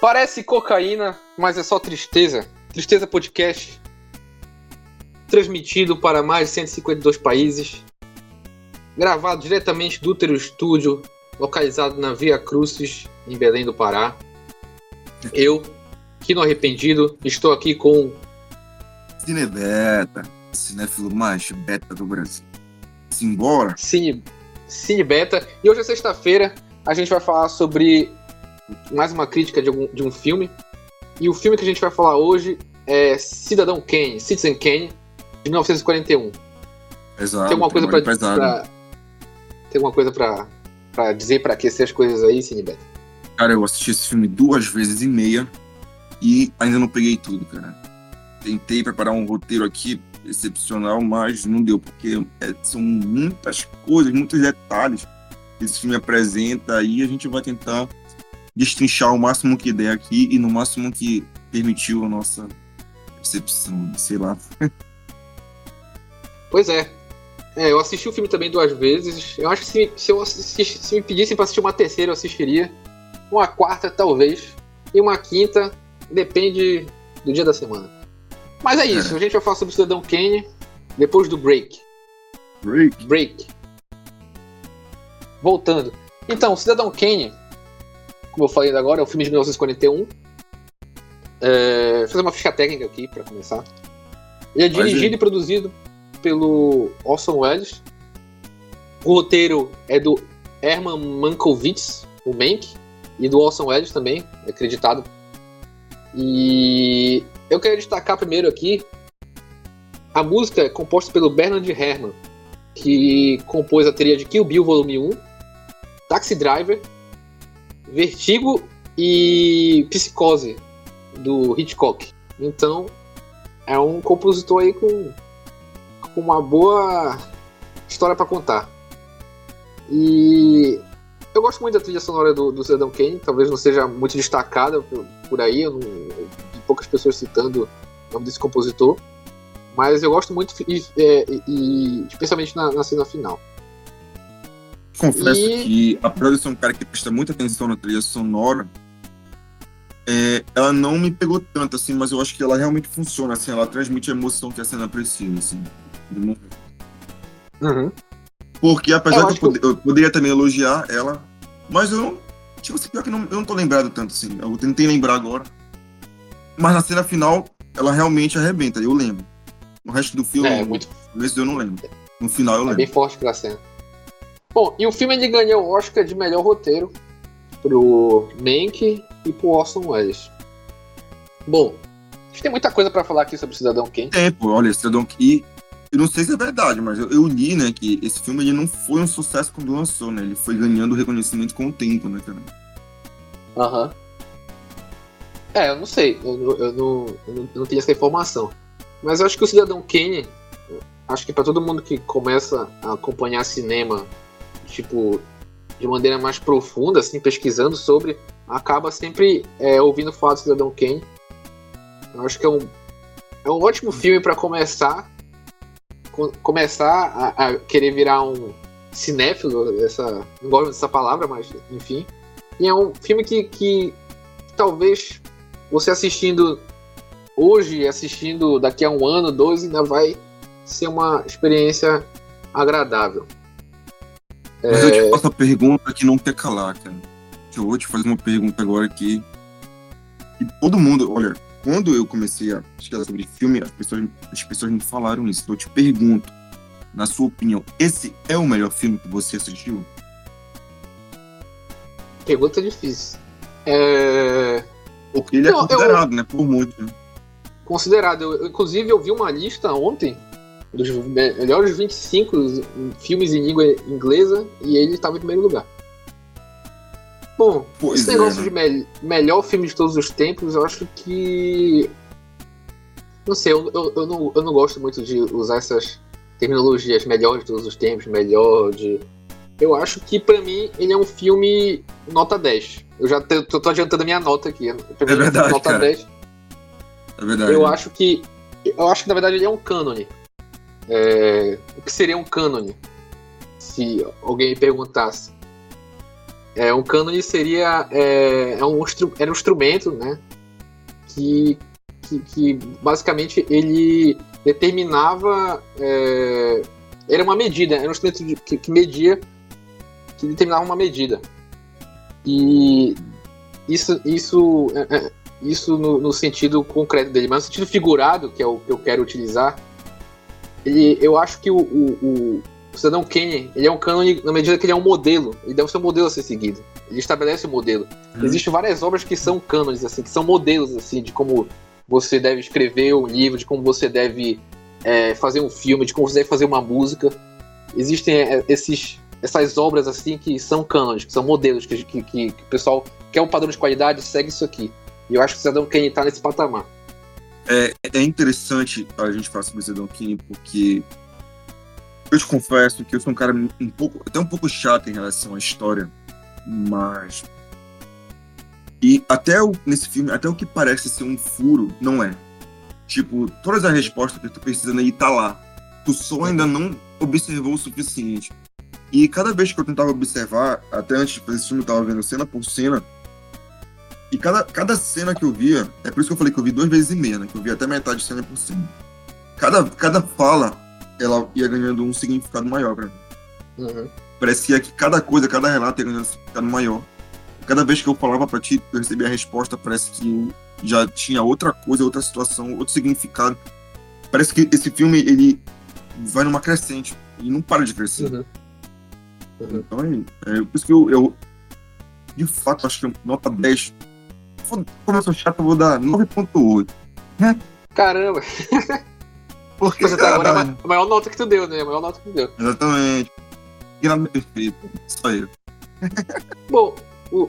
Parece cocaína, mas é só tristeza. Tristeza Podcast. Transmitido para mais de 152 países. Gravado diretamente do Útero Estúdio, localizado na Via Crucis, em Belém do Pará. Eu, Kino Arrependido, estou aqui com. Cinebeta, cinéfilo mais beta do Brasil. Simbora! Cine, Cine Beta. E hoje é sexta-feira, a gente vai falar sobre mais uma crítica de, algum, de um filme. E o filme que a gente vai falar hoje é Cidadão Kane, Citizen Kane, de 1941. Exato. Tem alguma coisa pra, Tem alguma coisa pra, pra dizer pra aquecer as coisas aí, Cinebeto? Cara, eu assisti esse filme duas vezes e meia e ainda não peguei tudo, cara. Tentei preparar um roteiro aqui excepcional, mas não deu, porque é, são muitas coisas, muitos detalhes que esse filme apresenta e a gente vai tentar destrinchar o máximo que der aqui e no máximo que permitiu a nossa percepção, sei lá. Pois é. é. eu assisti o filme também duas vezes. Eu acho que se, se, eu assistisse, se me pedissem para assistir uma terceira, eu assistiria. Uma quarta, talvez. E uma quinta, depende do dia da semana. Mas é isso, é. a gente vai falar sobre o Cidadão Kane depois do break. Break. Break. Voltando. Então, o Cidadão Kane, como eu falei agora, é um filme de 1941. É, vou fazer uma ficha técnica aqui para começar. Ele é dirigido e produzido pelo Orson Welles. O roteiro é do Herman Mankiewicz, o Mank, e do Orson Welles também, é acreditado. E eu quero destacar primeiro aqui a música é composta pelo Bernard Herrmann, que compôs a trilha de Kill Bill Volume 1, Taxi Driver, Vertigo e Psicose do Hitchcock. Então é um compositor aí com com uma boa história para contar. E eu gosto muito da trilha sonora do, do Cidadão Kane, talvez não seja muito destacada por, por aí, eu não, vi poucas pessoas citando o nome desse compositor, mas eu gosto muito, e, é, e especialmente na, na, cena final. Confesso e... que, apesar de ser um cara que presta muita atenção na trilha sonora, é, ela não me pegou tanto, assim, mas eu acho que ela realmente funciona, assim, ela transmite a emoção que a cena precisa, assim. Uhum. Porque apesar de eu, poder, eu, poderia também elogiar ela, mas eu não. Tipo assim, pior que não, eu não tô lembrado tanto assim. Eu tentei lembrar agora. Mas na cena final, ela realmente arrebenta, eu lembro. No resto do filme, é, muito... eu não lembro. No final eu é lembro. bem forte aquela cena. Bom, e o filme ele ganhou o Oscar de melhor roteiro pro Mank e pro Orson Welles. Bom, a gente tem muita coisa para falar aqui sobre Cidadão Kane. É, pô, olha, Cidadão Kane eu não sei se é verdade, mas eu, eu, li, né, que esse filme ele não foi um sucesso quando lançou, né? Ele foi ganhando reconhecimento com o tempo, né, cara? Aham. Uhum. É, eu não sei. Eu, eu, eu, não, eu, não, tenho essa informação. Mas eu acho que o Cidadão Kane, acho que para todo mundo que começa a acompanhar cinema, tipo, de maneira mais profunda, assim, pesquisando sobre, acaba sempre é, ouvindo falar do Cidadão Kane. Eu acho que é um, é um ótimo filme para começar começar a, a, querer virar um cinéfilo, essa, não gosto dessa palavra, mas enfim. E é um filme que, que talvez você assistindo hoje, assistindo daqui a um ano, dois, ainda vai ser uma experiência agradável. Mas é... eu te faço a pergunta que não quer calar, cara. Eu vou te fazer uma pergunta agora aqui. E todo mundo, olha, quando eu comecei a pesquisar sobre filme, as pessoas, as pessoas me falaram isso. Então eu te pergunto, na sua opinião, esse é o melhor filme que você assistiu? Pergunta difícil. É... Porque ele é Não, é considerado, eu... né? Por muito. Né? Considerado. Eu, inclusive, eu vi uma lista ontem dos melhores 25 filmes em língua inglesa e ele estava em primeiro lugar. Bom, pois esse negócio é, né? de me melhor filme de todos os tempos, eu acho que. Não sei, eu, eu, eu, não, eu não gosto muito de usar essas terminologias melhor de todos os tempos, melhor de. Eu acho que para mim ele é um filme nota 10. Eu já tô, tô adiantando a minha nota aqui. Pra é verdade. Nota cara. 10. É verdade. Eu acho que. Eu acho que na verdade ele é um cânone. É, o que seria um cânone? Se alguém me perguntasse. É, um cânone seria é, é um, era um instrumento, né? Que, que, que basicamente ele determinava. É, era uma medida, era um instrumento de, que, que media, que determinava uma medida. E isso, isso, é, é, isso no, no, sentido concreto dele, mas no sentido figurado, que é o que eu quero utilizar, ele, eu acho que o, o, o Cidadão Kane, ele é um cânone na medida que ele é um modelo, ele deve ser um modelo a ser seguido. Ele estabelece o um modelo. Hum. Existem várias obras que são cânones, assim, que são modelos, assim, de como você deve escrever um livro, de como você deve é, fazer um filme, de como você deve fazer uma música. Existem é, esses, essas obras, assim, que são cânones, que são modelos, que, que, que, que o pessoal quer um padrão de qualidade, segue isso aqui. E eu acho que o Cidadão Kane tá nesse patamar. É, é interessante a gente falar sobre o Kane, porque eu te confesso que eu sou um cara um pouco, até um pouco chato em relação à história, mas e até o, nesse filme, até o que parece ser um furo, não é. Tipo, todas as respostas que tu precisa aí tá lá. Tu só ainda não observou o suficiente. E cada vez que eu tentava observar, até antes de fazer esse filme, eu tava vendo cena por cena. E cada, cada cena que eu via, é por isso que eu falei que eu vi duas vezes e meia, né? Que eu vi até metade de cena por cima. Cada, cada fala ela ia ganhando um significado maior pra mim. Uhum. Parecia que cada coisa, cada relato ia ganhando um significado maior. Cada vez que eu falava pra ti, eu recebia a resposta, parece que já tinha outra coisa, outra situação, outro significado. Parece que esse filme, ele vai numa crescente e não para de crescer. Uhum. Uhum. Então, é, é, por isso que eu, eu, de fato, acho que nota 10. Como eu sou chato, eu vou dar 9.8. Caramba! Porque você tá agora é a maior nota que tu deu, né? A maior nota que tu deu. Exatamente. Que nada perfeito. Só eu. Bom, o,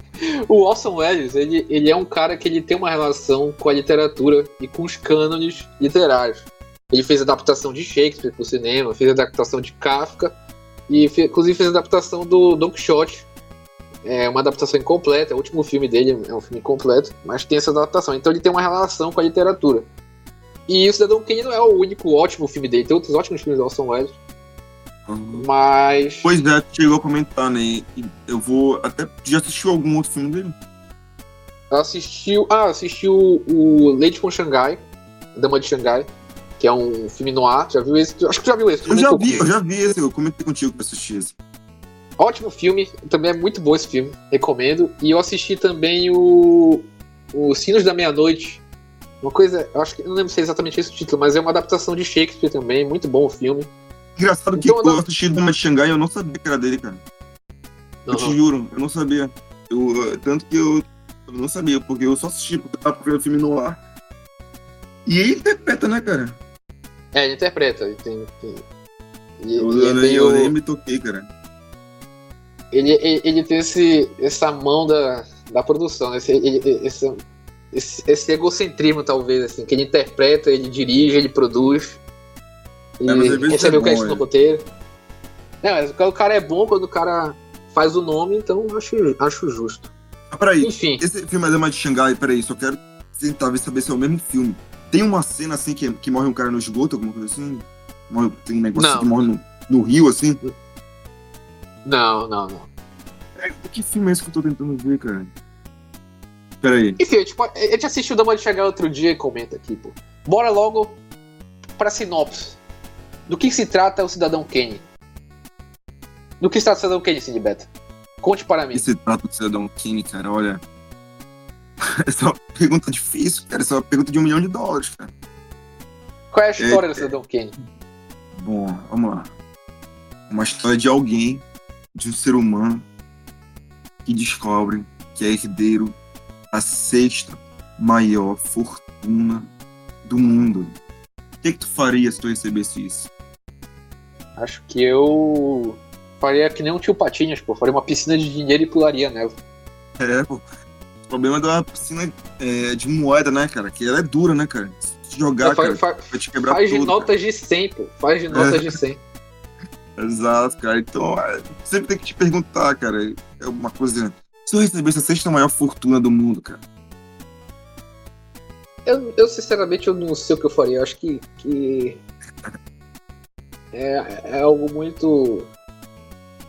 o Orson Welles, ele, ele é um cara que ele tem uma relação com a literatura e com os cânones literários. Ele fez adaptação de Shakespeare pro cinema, fez adaptação de Kafka e inclusive fez adaptação do Don Quixote. É uma adaptação incompleta, é o último filme dele, é um filme incompleto, mas tem essa adaptação. Então ele tem uma relação com a literatura. E o Cidadão Kane não é o único ótimo filme dele, tem outros ótimos filmes do Orson Welles. Uhum. Mas. Pois é, chegou a comentar, né? Eu vou. Até. Já assistiu algum outro filme dele? Assistiu. Ah, assistiu o Lady from Xangai, Dama de Xangai, que é um filme no ar. Já viu esse? Acho que já viu esse. Eu já vi, eu já vi esse, eu comentei contigo pra assistir esse. Ótimo filme, também é muito bom esse filme, recomendo. E eu assisti também o. O Sinos da Meia-Noite, uma coisa, eu acho que não lembro se é exatamente esse o título, mas é uma adaptação de Shakespeare também, muito bom o filme. Engraçado então, que eu, eu assisti Dama de Xangai e eu não sabia que era dele, cara. Uhum. Eu te juro, eu não sabia. Eu, tanto que eu, eu não sabia, porque eu só assisti porque eu tava vendo o filme no ar. E ele interpreta, né, cara? É, ele interpreta. Ele tem, tem... Ele, eu, eu, nem, eu nem me toquei, cara. Ele, ele, ele, tem esse, essa mão da, da produção, esse, ele, esse, esse, esse, egocentrismo, talvez, assim, que ele interpreta, ele dirige, ele produz. E é, recebe o crédito no roteiro. É, mas o cara é bom quando o cara faz o nome, então acho, acho justo. Ah, peraí, Enfim. esse filme é Dama de Xangai, peraí, só quero tentar saber se é o mesmo filme. Tem uma cena assim que, que morre um cara no esgoto, alguma coisa assim? Morre, tem um negócio assim que morre no, no rio, assim? Não, não, não. É, que filme é esse que eu tô tentando ver, cara? Peraí. Enfim, a gente, pode, a gente assistiu Dama de Chegar outro dia e comenta aqui, pô. Bora logo pra sinopse. Do que se trata o Cidadão Kane? Do que se trata o Cidadão Kane, Cindy Beta? Conte para mim. Do que se trata o Cidadão Kane, cara? Olha. Essa é uma pergunta difícil, cara. Essa é uma pergunta de um milhão de dólares, cara. Qual é a história é, do Cidadão Kane? Bom, vamos lá. Uma história de alguém, de um ser humano, que descobre que é herdeiro a sexta maior fortuna do mundo. O que, que tu faria se tu recebesse isso? Acho que eu faria que nem um tio Patinhas, pô. Faria uma piscina de dinheiro e pularia nela. É, pô. O problema é da piscina é, de moeda, né, cara? Que ela é dura, né, cara? Se jogar, faz, cara, faz, vai te quebrar faz tudo. Faz de notas cara. de 100, pô. Faz de notas é. de 100. Exato, cara. Então, é, sempre tem que te perguntar, cara. É uma coisa se eu recebesse a sexta maior fortuna do mundo, cara? Eu, eu sinceramente, eu não sei o que eu faria. Eu acho que, que é, é algo muito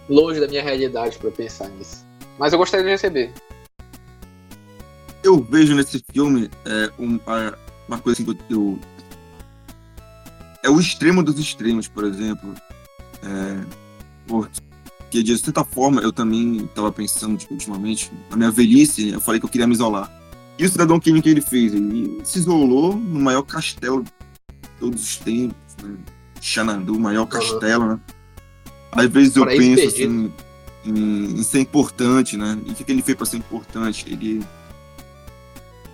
longe da minha realidade para pensar nisso. mas eu gostaria de receber. Eu vejo nesse filme é, um, uma coisa assim que eu. É o extremo dos extremos, por exemplo. É, porque, de certa forma, eu também estava pensando tipo, ultimamente, na minha velhice, eu falei que eu queria me isolar. E o Cidadão Kane que ele fez? Ele se isolou no maior castelo de todos os tempos, né? Xanadu, o maior castelo, né? Às vezes eu penso assim, em, em, ser importante, né? E o que, que ele fez para ser importante? Ele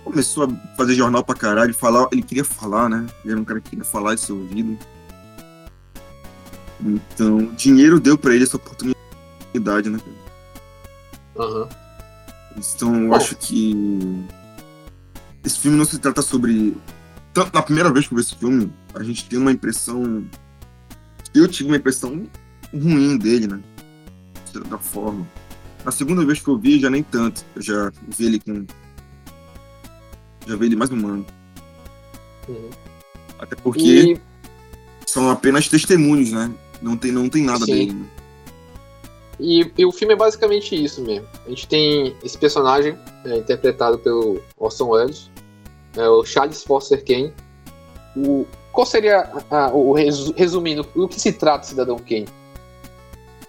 começou a fazer jornal pra caralho, falar, ele queria falar, né? Ele era um cara que queria falar de seu ouvido. Então, dinheiro deu para ele essa oportunidade, né? Uhum. Então, eu Bom. acho que esse filme não se trata sobre. Tanto na primeira vez que eu vi esse filme, a gente tem uma impressão. Eu tive uma impressão ruim dele, né? De certa forma. Na segunda vez que eu vi, já nem tanto. Eu já vi ele com. Já vi ele mais humano. Uhum. Até porque e... são apenas testemunhos, né? Não tem, não tem nada Sim. dele. Né? E, e, o filme é basicamente isso mesmo. A gente tem esse personagem é, interpretado pelo Orson Welles, é, o Charles Foster Kane. O, qual seria a, o resumindo o que se trata Cidadão Kane?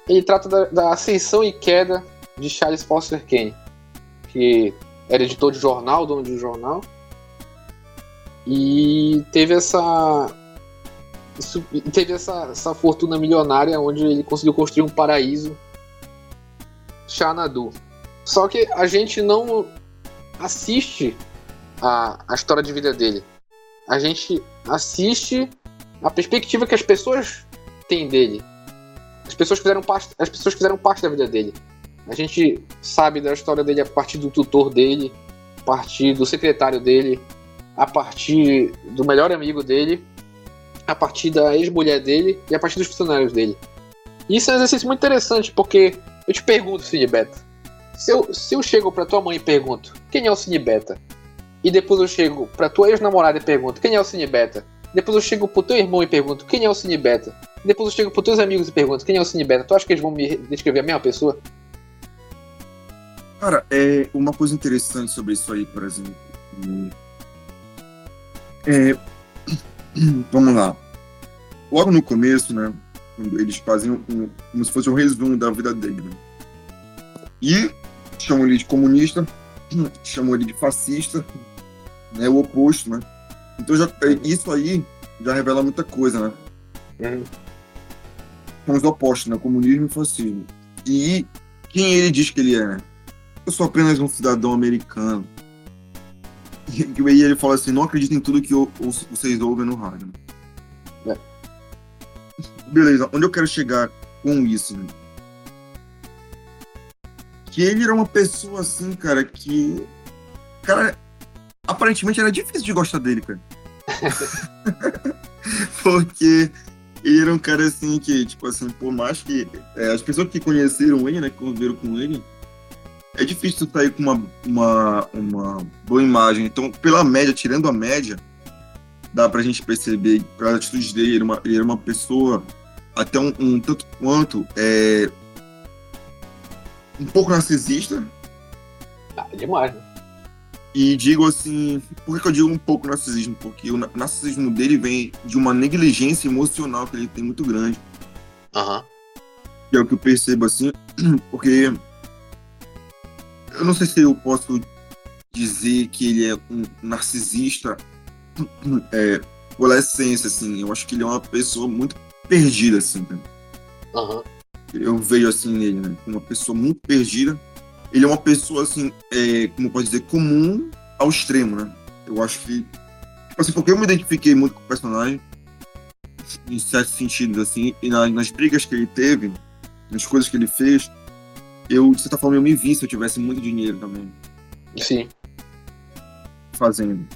Ele trata da, da, ascensão e queda de Charles Foster Kane, que era editor de jornal, dono de jornal, e teve essa teve essa, essa fortuna milionária onde ele conseguiu construir um paraíso Xanadu. Só que a gente não assiste a, a história de vida dele. A gente assiste a perspectiva que as pessoas têm dele. As pessoas fizeram parte, as pessoas fizeram parte da vida dele. A gente sabe da história dele a partir do tutor dele, a partir do secretário dele, a partir do melhor amigo dele, a partir da ex-mulher dele e a partir dos funcionários dele. Isso é um exercício muito interessante, porque eu te pergunto, Cine Beta. Se eu, se eu chego pra tua mãe e pergunto quem é o Cine Beta, e depois eu chego pra tua ex-namorada e pergunto quem é o Cine Beta, depois eu chego pro teu irmão e pergunto quem é o Cine Beta, depois eu chego pros teus amigos e pergunto quem é o Cine Beta, tu acha que eles vão me descrever a mesma pessoa? Cara, é uma coisa interessante sobre isso aí, por exemplo. É, vamos lá. Logo no começo, né? eles fazem um, como se fosse um resumo da vida dele. Né? E chamam ele de comunista, chamam ele de fascista, né, o oposto, né? Então já, isso aí já revela muita coisa, né? Uhum. São os opostos, né? Comunismo e fascismo. E quem ele diz que ele é? Né? Eu sou apenas um cidadão americano. E aí ele fala assim, não acredita em tudo que eu, vocês ouvem no rádio. Né? beleza, onde eu quero chegar com isso? Né? Que ele era uma pessoa assim, cara, que. Cara, aparentemente era difícil de gostar dele, cara. Porque ele era um cara assim que, tipo assim, por mais que é, as pessoas que conheceram ele, né, que conviveram com ele, é difícil sair com uma, uma, uma boa imagem. Então, pela média, tirando a média, dá pra gente perceber, pela atitude dele, ele era uma, ele era uma pessoa até um, um tanto quanto é, um pouco narcisista. Ah, demais, né? E digo assim, por que eu digo um pouco narcisismo? Porque o narcisismo dele vem de uma negligência emocional que ele tem muito grande. Aham. Uhum. Que é o que eu percebo assim, porque eu não sei se eu posso dizer que ele é um narcisista é, pela essência, assim. Eu acho que ele é uma pessoa muito perdida, assim, né? Uhum. Eu vejo assim nele, né? Uma pessoa muito perdida. Ele é uma pessoa, assim, é, como pode dizer, comum ao extremo, né? Eu acho que. Tipo assim, porque eu me identifiquei muito com o personagem, em certos sentidos, assim, e nas, nas brigas que ele teve, nas coisas que ele fez, eu, de certa forma, eu me vi se eu tivesse muito dinheiro também. Sim. Fazendo.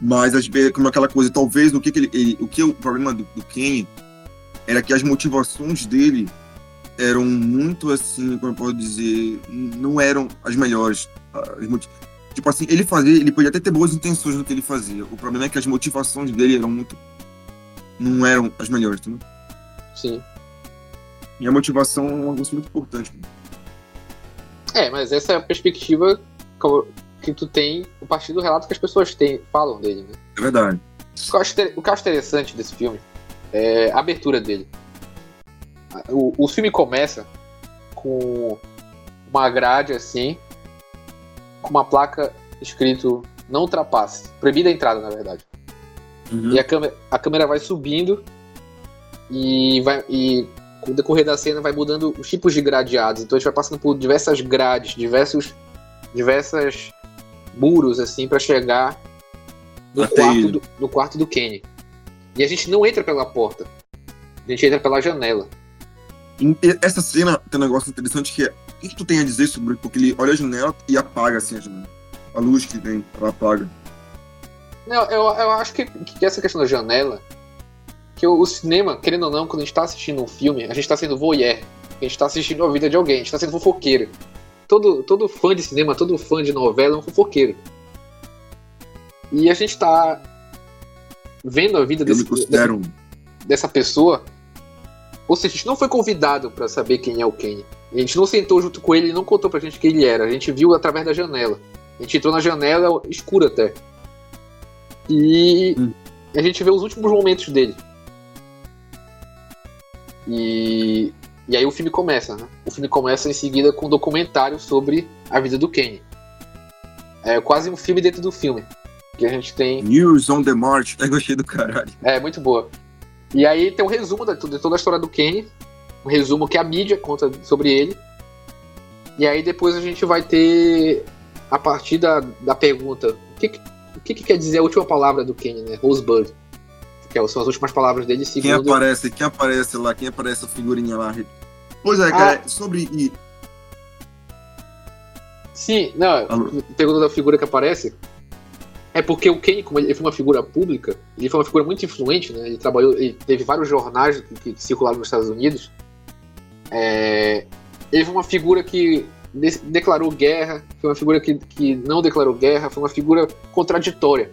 Mas às vezes, como aquela coisa, talvez o que, que ele, ele, O que o problema do, do Kenny era que as motivações dele eram muito assim, como eu posso dizer, não eram as melhores. As. Tipo assim, ele fazia, ele podia até ter boas intenções no que ele fazia. O problema é que as motivações dele eram muito. não eram as melhores, entendeu? Sim. E a motivação é uma coisa muito importante. É, mas essa é a perspectiva que tu tem a partir do relato que as pessoas têm, falam dele, né? É verdade. O que eu acho, o que eu acho interessante desse filme é a abertura dele. O, o filme começa com uma grade assim, com uma placa escrito não ultrapasse, proibida a entrada, na verdade. Uhum. E a câmera, a câmera vai subindo e vai e com o decorrer da cena vai mudando os tipos de gradeados. Então a gente vai passando por diversas grades, diversos diversas muros assim para chegar no quarto, do, no quarto do Kenny. E a gente não entra pela porta. A gente entra pela janela. Essa cena tem um negócio interessante que é. O que, tu tem a dizer sobre. Porque ele olha a janela e apaga assim a janela. A luz que vem, ela apaga. Não, eu, eu acho que, que essa questão da janela. Que o, o, cinema, querendo ou não, quando a gente tá assistindo um filme, a gente tá sendo voyeur. A gente tá assistindo a vida de alguém, a gente tá sendo fofoqueiro. Todo, todo fã de cinema, todo fã de novela é um fofoqueiro. E a gente tá vendo a vida desse, dessa, dessa pessoa. Ou seja, a gente não foi convidado para saber quem é o Kenny. A gente não sentou junto com ele e não contou pra gente quem ele era. A gente viu através da janela. A gente entrou na janela escura até. E hum. a gente vê os últimos momentos dele. E, e aí o filme começa, né? O filme começa em seguida com um documentário sobre a vida do Kenny. É quase um filme dentro do filme que a gente tem. News on the March, eu gostei do caralho. É, muito boa. E aí tem um resumo de, de toda a história do Kenny, um resumo que a mídia conta sobre ele. E aí depois a gente vai ter, a partir da, da pergunta, o que, o que, que quer dizer a última palavra do Kenny, né? Rosebud. Que é, são as últimas palavras dele. Segundo... Quem aparece, quem aparece lá, quem aparece a figurinha lá. Pois é, cara, ah. sobre. Sim, não, pergunta da figura que aparece. É porque o Kanye, como ele foi uma figura pública, ele foi uma figura muito influente, né? Ele trabalhou, ele teve vários jornais que, que circularam nos Estados Unidos. É, ele foi uma figura que de, declarou guerra, foi uma figura que, que não declarou guerra, foi uma figura contraditória.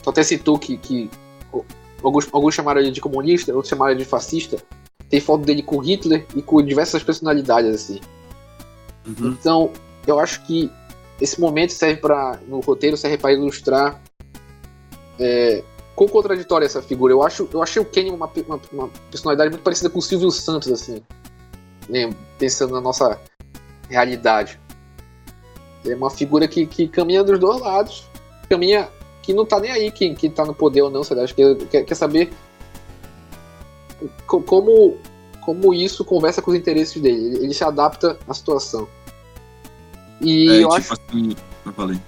Então até citou que, que alguns, alguns chamaram ele de comunista, outros chamaram ele de fascista. Tem foto dele com Hitler e com diversas personalidades assim. Uhum. Então, eu acho que esse momento serve para no roteiro serve para ilustrar é, quão contraditória essa figura. Eu acho, eu achei o Kenny uma, uma, uma, personalidade muito parecida com o Silvio Santos, assim, né, pensando na nossa realidade. É uma figura que, que caminha dos dois lados, caminha que não tá nem aí quem, quem tá no poder ou não, sabe? Acho que quer, quer saber como, como isso conversa com os interesses dele. Ele, ele se adapta à situação. E é, eu tipo acho. Assim, eu falei.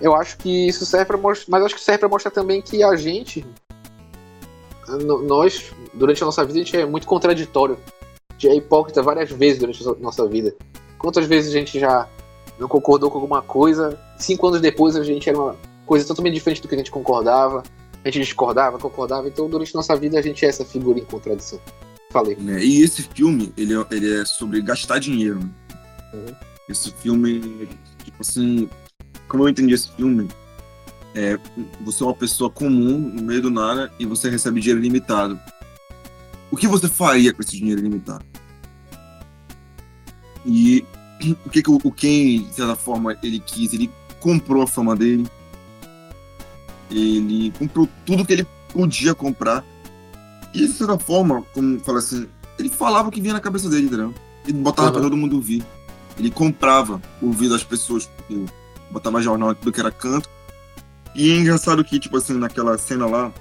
Eu acho que isso serve para mostrar. Mas acho que serve para mostrar também que a gente. Nós, durante a nossa vida, a gente é muito contraditório. A gente é hipócrita várias vezes durante a nossa vida. Quantas vezes a gente já não concordou com alguma coisa, cinco anos depois a gente era uma coisa totalmente diferente do que a gente concordava, a gente discordava, concordava, então durante nossa vida a gente é essa figura em contradição. Falei. É, e esse filme, ele, é, ele é sobre gastar dinheiro. Uhum. Esse filme, tipo assim, como eu entendi esse filme, é, você é uma pessoa comum no meio do nada e você recebe dinheiro limitado. O que você faria com esse dinheiro limitado? E o que, que o, Ken, de certa forma, ele quis? Ele comprou a fama dele. Ele comprou tudo que ele podia comprar. E de certa forma, como fala assim, ele falava o que vinha na cabeça dele, entendeu? Ele botava uhum. pra todo mundo ouvir. Ele comprava o ouvido das pessoas, porque botava jornal tudo que era canto. E é engraçado que, tipo assim, naquela cena lá,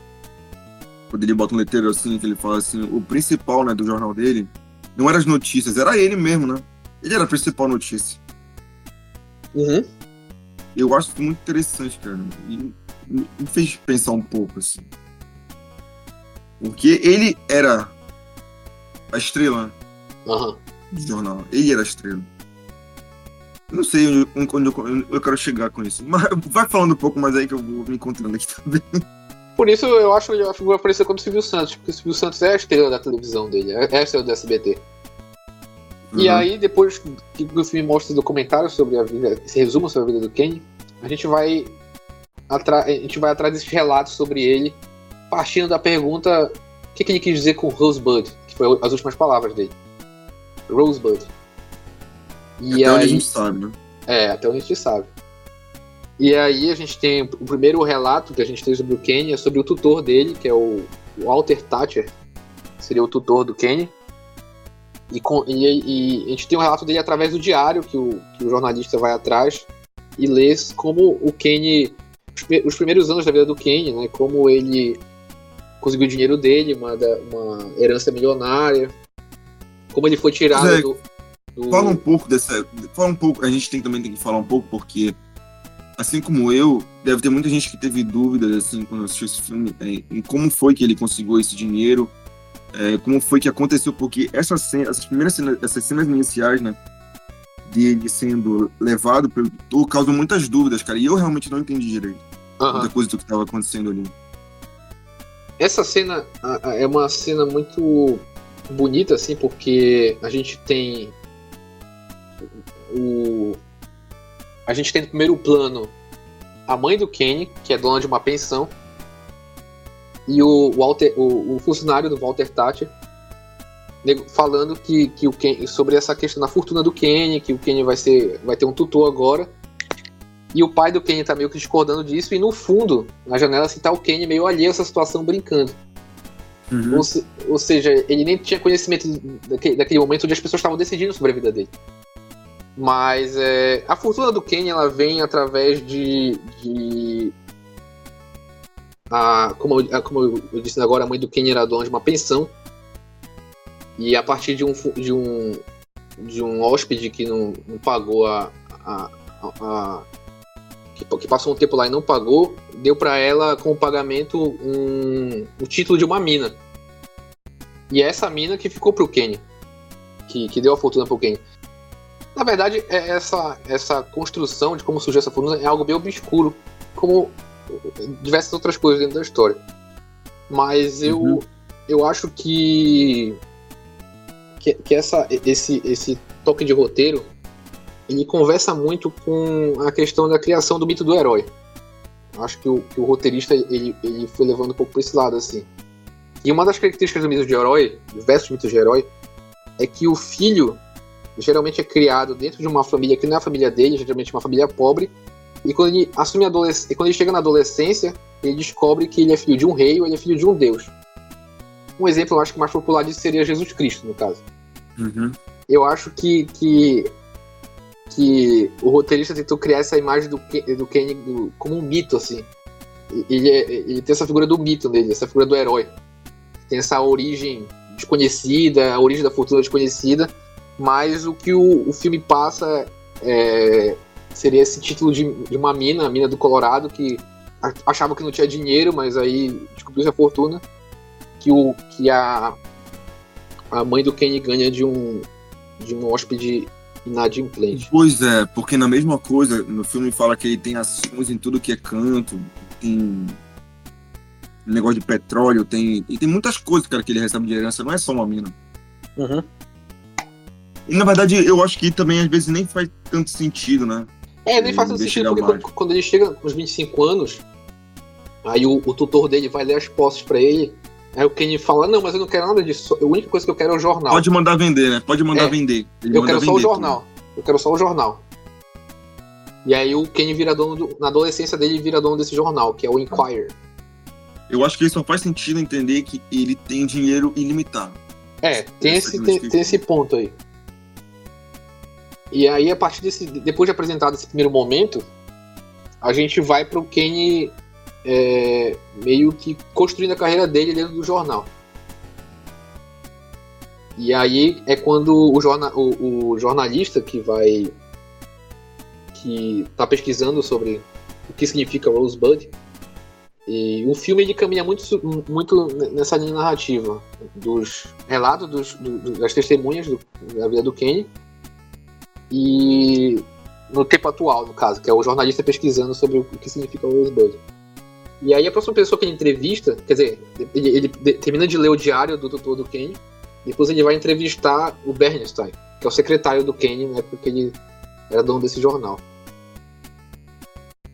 quando ele bota um letreiro assim, que ele fala assim, o principal, né, do jornal dele, não era as notícias, era ele mesmo, né? Ele era a principal notícia. Uhum. Eu acho muito interessante, cara. E me fez pensar um pouco, assim. Porque ele era a estrela uhum. do jornal. Ele era a estrela. Não sei onde, onde eu, eu, quero chegar com isso. Mas vai falando um pouco mais aí que eu vou me encontrando aqui também. Por isso eu acho a figura parecida com o Silvio Santos, porque o Silvio Santos é a estrela da televisão dele, é a estrela do SBT. Uhum. E aí, depois que o filme mostra documentários sobre a vida, esse resumo sobre a vida do Kenny, a gente vai a gente vai atrás desses relatos sobre ele, partindo da pergunta o que, que ele quis dizer com Rosebud, que foi as últimas palavras dele. Rosebud. E até aí, onde a gente sabe, né? É, até onde a gente sabe. E aí a gente tem o primeiro relato que a gente tem sobre o Kenny é sobre o tutor dele, que é o Walter Thatcher, seria o tutor do Kenny. E, com, e, e, a gente tem um relato dele através do diário que o, que o jornalista vai atrás e lê como o Kenny, os, os, primeiros anos da vida do Kenny, né, como ele conseguiu o dinheiro dele, uma, uma herança milionária, como ele foi tirado é, do, do, Fala um pouco dessa. Fala um pouco, a gente tem, também tem que falar um pouco, porque assim como eu, deve ter muita gente que teve dúvidas assim quando assistiu esse filme é, em como foi que ele conseguiu esse dinheiro, é, como foi que aconteceu, porque essa cena, essas primeiras cenas, essas cenas iniciais, né, dele sendo levado pelo doutor causam muitas dúvidas, cara, e eu realmente não entendi direito uhum. muita coisa do que estava acontecendo ali. Essa cena é uma cena muito bonita, assim, porque a gente tem o a gente tem no primeiro plano a mãe do Kenny, que é dona de uma pensão, e o, Walter, o, o funcionário do Walter Thatcher falando que, que o Ken, sobre essa questão da fortuna do Kenny, que o Kenny vai, ser, vai ter um tutor agora. E o pai do Kenny tá meio que discordando disso, e no fundo, na janela, assim, tá o Kenny meio alheio a essa situação, brincando. Uhum. Ou, se, ou, seja, ele nem tinha conhecimento daquele, daquele momento onde as pessoas estavam decidindo sobre a vida dele. Mas é, a fortuna do Kenny ela vem através de. de a, como, eu, como eu disse agora, a mãe do Kenny era dona de uma pensão. E a partir de um, de um, de um hóspede que não, não pagou a, a, a, a que, que, passou um tempo lá e não pagou, deu para ela como pagamento um, o título de uma mina. E é essa mina que ficou pro Kenny. Que, que deu a fortuna pro Kenny. Na verdade, é essa, essa construção de como surgiu essa fortuna é algo bem obscuro, como diversas outras coisas dentro da história. Mas eu, uhum. eu acho que, que, que, essa, esse, esse toque de roteiro ele conversa muito com a questão da criação do mito do herói. Acho que o, que o roteirista ele, ele foi levando um pouco para esse lado assim. E uma das características do mito de herói, diversos mitos de herói, é que o filho geralmente é criado dentro de uma família que não é a família dele, geralmente uma família pobre, e quando ele assume a adolescência, quando ele chega na adolescência, ele descobre que ele é filho de um rei ou ele é filho de um deus. Um exemplo, eu acho que mais popular disso seria Jesus Cristo, no caso. Uhum. Eu acho que, que, que o roteirista tentou criar essa imagem do, do Kenny do, como um mito, assim. Ele, é, ele tem essa figura do mito nele, essa figura do herói. Tem essa origem desconhecida, a origem da fortuna desconhecida, mas o que o, o filme passa é, seria esse título de, de, uma mina, a mina do Colorado, que achava que não tinha dinheiro, mas aí descobriu a fortuna, que, o, que a, a mãe do Kenny ganha de um, de um hóspede inadimplente. Pois é, porque na mesma coisa, no filme fala que ele tem ações em tudo que é canto, tem negócio de petróleo, tem. E tem muitas coisas, cara, que ele recebe de herança, não é só uma mina. Uhum. E na verdade, eu acho que também às vezes nem faz tanto sentido, né? É, nem faz tanto sentido, porque quando, quando, ele chega com os 25 anos, aí o, o tutor dele vai ler as posses para ele. Aí o Kenny fala, não, mas eu não quero nada disso. A única coisa que eu quero é o jornal. Pode mandar vender, né? Pode mandar é, vender. Ele eu quero só o jornal. Tudo. Eu quero só o jornal. E aí o Kenny vira dono do, na adolescência dele vira dono desse jornal, que é o Inquirer. Eu acho que isso só faz sentido entender que ele tem dinheiro ilimitado. É, tem esse, tem, tem esse ponto aí. E aí, a partir desse. Depois de apresentado esse primeiro momento, a gente vai para o Kenny é, meio que construindo a carreira dele dentro do jornal. E aí é quando o, jorna, o, o jornalista que vai. que está pesquisando sobre o que significa Rosebud. E o filme ele caminha muito, muito nessa linha narrativa dos relatos dos, do, das testemunhas do, da vida do Kenny e no tempo atual, no caso, que é o jornalista pesquisando sobre o que significa Rosebud. E aí a próxima pessoa que ele entrevista, quer dizer, ele, ele termina de ler o diário do doutor do Kenny, depois ele vai entrevistar o Bernstein, que é o secretário do Kenny na época que ele era dono desse jornal.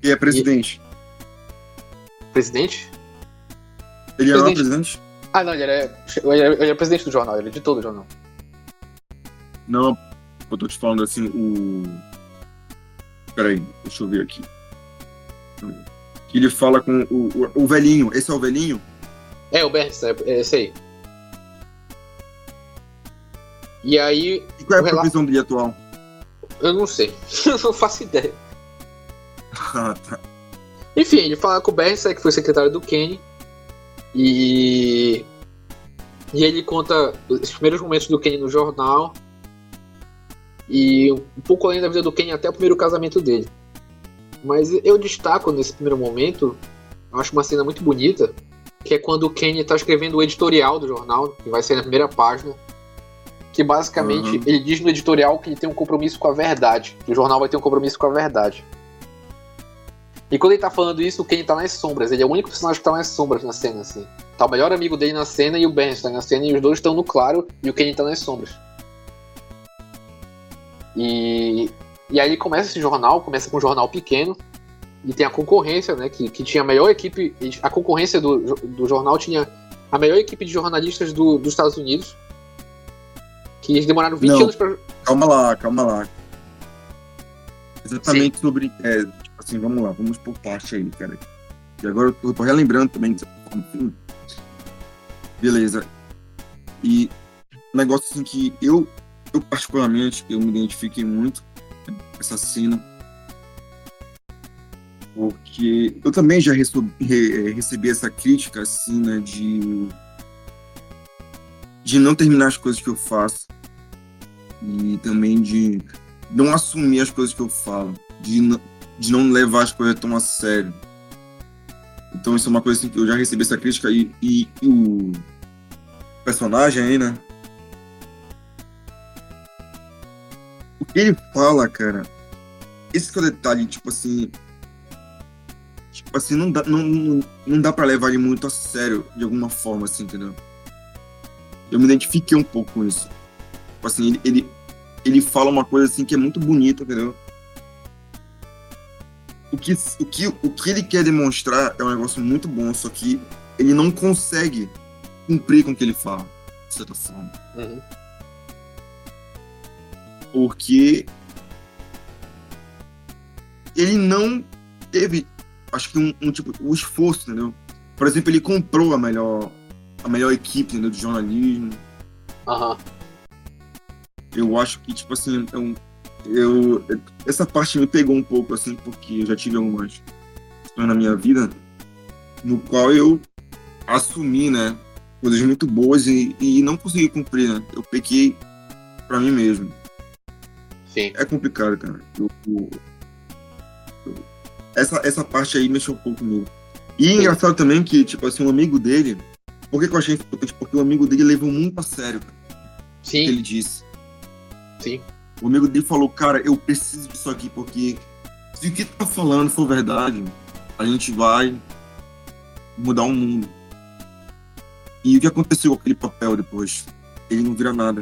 E é presidente. E... Presidente? Ele era presidente. presidente? Ah, não, ele era, ele era, ele era presidente do jornal, ele é editor do jornal. Não, eu tô te falando assim, o. Peraí, deixa eu ver aqui. Que ele fala com o, o, o velhinho. Esse é o velhinho? É, o Berns, é, é esse aí. E aí. E qual é a relato... profissão dele atual? Eu não sei. eu não faço ideia. ah, tá. Enfim, ele fala com o Berns, que foi secretário do Kenny. E. E ele conta os primeiros momentos do Kenny no jornal. E um pouco além da vida do Kenny até o primeiro casamento dele. Mas eu destaco nesse primeiro momento, eu acho uma cena muito bonita, que é quando o Kenny está escrevendo o editorial do jornal, que vai ser na primeira página. Que basicamente uhum. ele diz no editorial que ele tem um compromisso com a verdade, que o jornal vai ter um compromisso com a verdade. E quando ele tá falando isso, o Kenny tá nas sombras. Ele é o único personagem que tá nas sombras na cena, assim. Tá o melhor amigo dele na cena e o Ben está na cena, e os dois estão no claro e o Kenny tá nas sombras. E, e aí começa esse jornal, começa com um jornal pequeno, e tem a concorrência, né? Que, que tinha a melhor equipe. A concorrência do, do jornal tinha a melhor equipe de jornalistas do, dos Estados Unidos. Que eles demoraram 20 Não, anos pra. Calma lá, calma lá. Exatamente Sim. sobre. É, assim, vamos lá, vamos por parte aí, cara. E agora eu tô relembrando também. Beleza. E um negócio assim que eu, eu particularmente, eu me identifiquei muito cena. Porque eu também já recebi, recebi essa crítica, assim, né, de, de não terminar as coisas que eu faço. E também de não assumir as coisas que eu falo. De não, de não levar as coisas tão a sério. Então isso é uma coisa assim, que eu já recebi essa crítica e, e, e o personagem aí, né? O que ele fala, cara, esse que é o detalhe, tipo assim. Tipo assim, não dá, não, não, não dá pra levar ele muito a sério de alguma forma, assim, entendeu? Eu me identifiquei um pouco com isso. Tipo assim, ele, ele, ele fala uma coisa assim que é muito bonita, entendeu? o que, o, que, o que ele quer demonstrar é um negócio muito bom, só que ele não consegue cumprir com o que ele fala, de certa forma. Uhum. Porque ele não teve, acho que um, um tipo, o um esforço, entendeu? Por exemplo, ele comprou a melhor, a melhor equipe entendeu, de jornalismo. Uhum. Eu acho que, tipo assim, é um, eu essa parte me pegou um pouco assim porque eu já tive algumas na minha vida no qual eu assumi né coisas muito boas e, e não consegui cumprir né eu pequei para mim mesmo sim. É complicado cara. Eu, eu, eu, essa essa parte aí mexeu um pouco comigo. E é engraçado também que tipo assim um amigo dele por que, que eu achei importante? Porque o amigo dele levou muito a sério sim o que ele disse. Sim. O amigo dele falou, cara, eu preciso disso aqui, porque se o que tá falando for verdade, a gente vai mudar o mundo. E o que aconteceu com aquele papel depois? Ele não vira nada.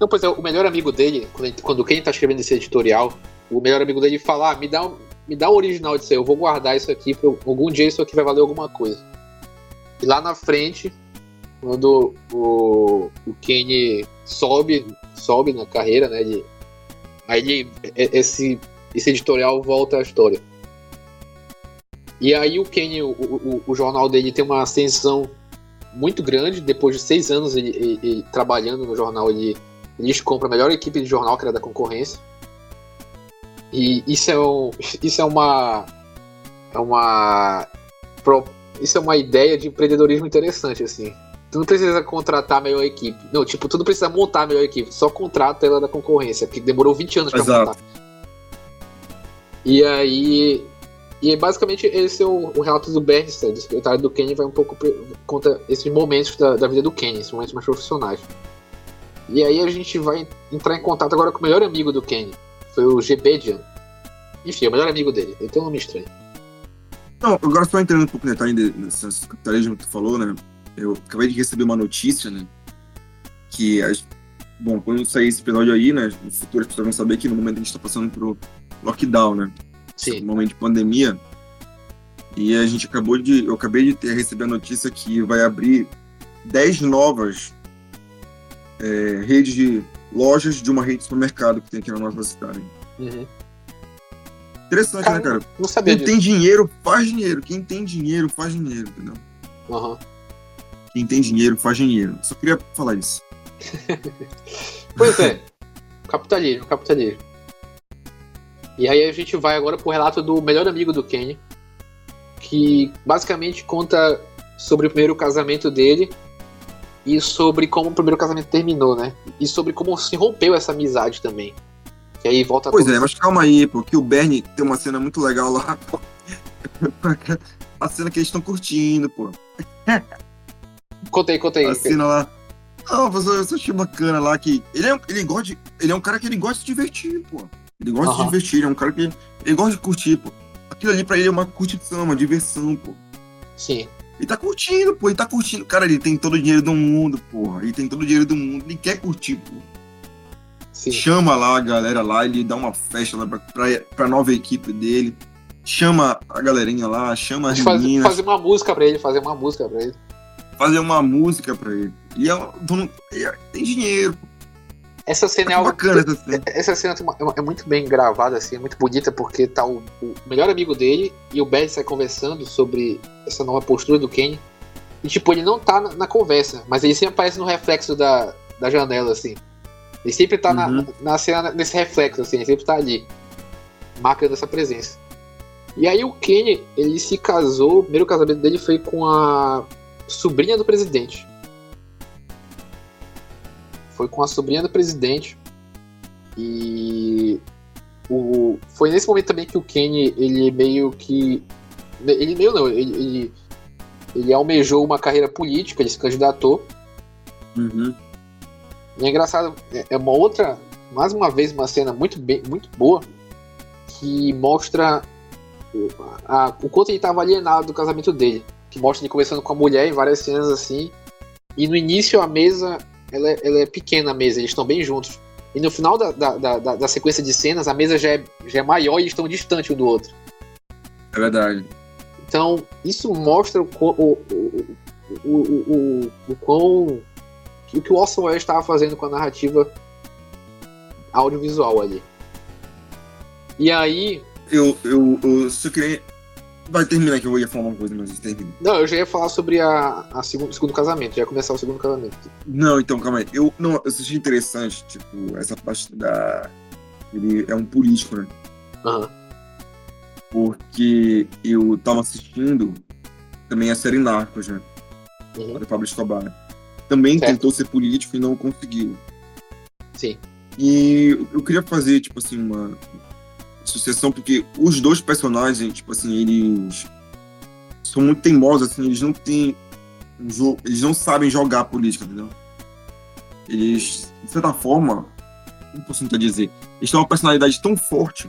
Não, pois é, o melhor amigo dele, quando, quando quem tá escrevendo esse editorial, o melhor amigo dele fala, ah, me dá, um, me dá o original disso aí, eu vou guardar isso aqui, pra algum dia isso aqui vai valer alguma coisa. E lá na frente, quando o, o Kenny sobe sobe na carreira, né? De, aí ele, esse, esse editorial volta à história. E aí o Kenny, o, o, o, jornal dele tem uma ascensão muito grande. Depois de seis anos ele, ele, ele trabalhando no jornal, ele, eles compram a melhor equipe de jornal que era da concorrência. E isso é, um, isso é uma. É uma. Isso é uma ideia de empreendedorismo interessante, assim. Tu não precisa contratar a melhor equipe. Não, tipo, tu não precisa montar a melhor equipe. Só contrata ela da concorrência, que demorou 20 anos pra Exato. montar. E aí. E basicamente esse é o, o relato do Bernstein, do secretário do Kenny, vai um pouco conta esses momentos da, da vida do Kenny, esses momentos mais profissionais. E aí a gente vai entrar em contato agora com o melhor amigo do Kenny. Foi o Gebedian. Enfim, é o melhor amigo dele. Ele tem um nome estranho. Não, agora só entrando um pouco no detalhe desse capitalismo que tu falou, né? eu acabei de receber uma notícia, né? Que, as, bom, quando sair esse episódio aí, né? No futuro as pessoas vão saber que no momento a gente está passando por lockdown, né? Sim. No momento de pandemia. E a gente acabou de. Eu acabei de ter receber a notícia que vai abrir 10 novas é, redes de lojas de uma rede de supermercado que tem aqui na nossa cidade. Uhum. Interessante, Cara, né, cara? Não sabia Quem disso. tem dinheiro, faz dinheiro. Quem tem dinheiro, faz dinheiro, entendeu? Aham. Quem tem dinheiro, faz dinheiro. Só queria falar isso. Pois é. Capitalismo, capitalismo. E aí a gente vai agora pro relato do melhor amigo do Kenny, que basicamente conta sobre o primeiro casamento dele e sobre como o primeiro casamento terminou, né? E sobre como se rompeu essa amizade também. Que aí volta Pois é, mas calma aí, pô, que o Bernie tem uma cena muito legal lá. A cena que eles estão curtindo, pô. Conta aí. A cena lá. Não, eu achei bacana lá que. Ele é, um- ele, gosta de, ele é um cara que ele gosta de se divertir, pô. Ele gosta de se divertir, ele é um cara que. Ele gosta de curtir, pô. Aquilo ali pra ele é uma curtição, uma diversão, pô. Sim. Ele tá curtindo, pô, ele tá curtindo. Cara, ele tem todo o dinheiro do mundo, porra. Ele tem todo o dinheiro do mundo. Ele quer curtir, pô. Sim. Chama lá a galera lá, ele dá uma festa lá pra, pra, pra nova equipe dele. Chama a galerinha lá, chama as Faz- meninas, fazer uma música pra ele, fazer uma música pra ele. fazer uma música pra ele. E é, é- tem dinheiro. Essa cena é Acho algo. bacana essa cena. Essa cena uma- é é muito bem gravada, assim, é muito bonita, porque tá o, o melhor amigo dele e o Bert sai conversando sobre essa nova postura do Kenny. E, tipo, ele não tá na, na conversa, mas ele sempre aparece no reflexo da, da janela, assim. Ele sempre tá na, Uhum. na cena, nesse reflexo, assim, ele sempre tá ali, marcando essa presença. E aí o Kenny, ele se casou, o primeiro casamento dele foi com a sobrinha do presidente. Foi com a sobrinha do presidente. E o, foi nesse momento também que o Kenny, ele meio que. Ele meio não, ele, ele, ele almejou uma carreira política, ele se candidatou. Uhum. E é engraçado, é- é uma outra, mais uma vez, uma cena muito, bem, muito boa que mostra o, a- o quanto ele estava alienado do casamento dele. Que mostra ele conversando com a mulher em várias cenas assim. E no início a mesa, ela, é- ela é pequena a mesa, eles estão bem juntos. E no final da, da, da, da- sequência de cenas, a mesa já é, já é maior e eles estão distantes um do outro. É verdade. Então, isso mostra o, quão- o, o, o, o, o, o quão. O que o Orson Welles estava fazendo com a narrativa audiovisual ali. E aí. Eu, eu, eu só queria. Vai terminar que eu ia falar uma coisa, mas termina. Não, eu já ia falar sobre a, a segundo, segundo casamento, já ia começar o segundo casamento. Não, então, calma aí. Eu, não, eu achei interessante, tipo, essa parte da. Ele é um político, né? Aham. Porque eu tava assistindo também a série Narcos, né? Uhum. Do Pablo Escobar. Também Certo. tentou ser político e não conseguiu. Sim. E eu queria fazer, tipo assim, uma sucessão, porque os dois personagens, tipo assim, eles são muito teimosos, assim, eles não têm. um jogo, eles não sabem jogar política, entendeu? Eles, de certa forma, como posso tentar dizer? Eles têm uma personalidade tão forte.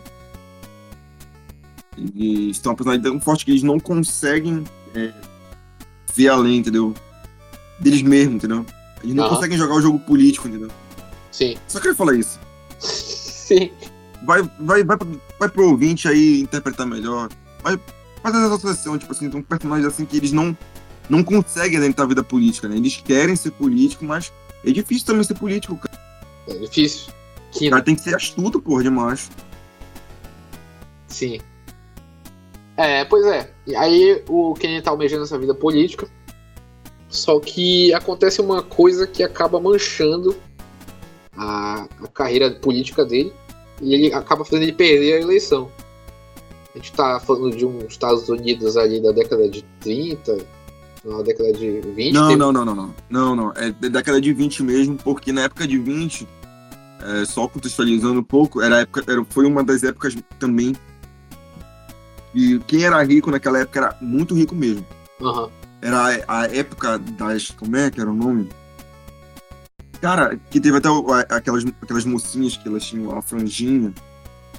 Eles têm uma personalidade tão forte que eles não conseguem é, ver além, entendeu? Deles mesmos, entendeu? Eles não Aham. conseguem jogar o jogo político, entendeu? Sim. Só queria falar isso. Sim. Vai, vai, vai, pro- vai pro ouvinte aí interpretar melhor. Fazer essa associação, tipo assim, tem um personagem assim que eles não, não conseguem adentrar a vida política, né? Eles querem ser político, mas é difícil também ser político, cara. É difícil. O Kina. cara tem que ser astuto, porra, demais. Sim. É, pois é. E aí o Kenny tá almejando essa vida política. Só que acontece uma coisa que acaba manchando a, a carreira política dele. E ele acaba fazendo ele perder a eleição. A gente tá falando de uns Estados Unidos ali da década de 30, na década de 20. Não, teve- não, não, não, não. Não, não. É da década de 20 mesmo, porque na época de 20, é, só contextualizando um pouco, era época, era, foi uma das épocas também. E quem era rico naquela época era muito rico mesmo. Aham. Era a, a época das. Como é que era o nome? Cara, que teve até o- aquelas, aquelas mocinhas que elas tinham a franjinha.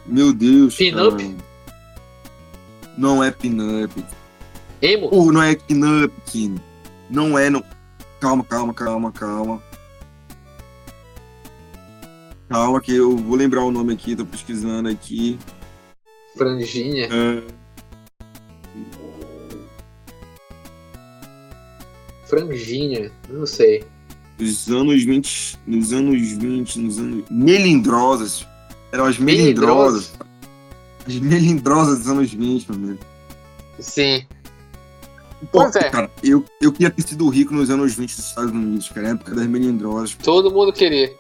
Meu Deus. Pin-up? Não é pin-up. Emo? Ou não é pin-up, Kino. Não é, não. Calma, calma, calma, calma. Calma, que eu vou lembrar o nome aqui, tô pesquisando aqui. Franjinha? Ah, Franjinha? Não sei. Nos anos 20, nos anos 20, nos anos melindrosas. Eram as melindrosas. As melindrosas dos anos 20, meu amigo. Sim. Pô, pois é. Cara, eu, eu queria ter sido rico nos anos 20 dos Estados Unidos, cara, na época das melindrosas. Todo mundo queria.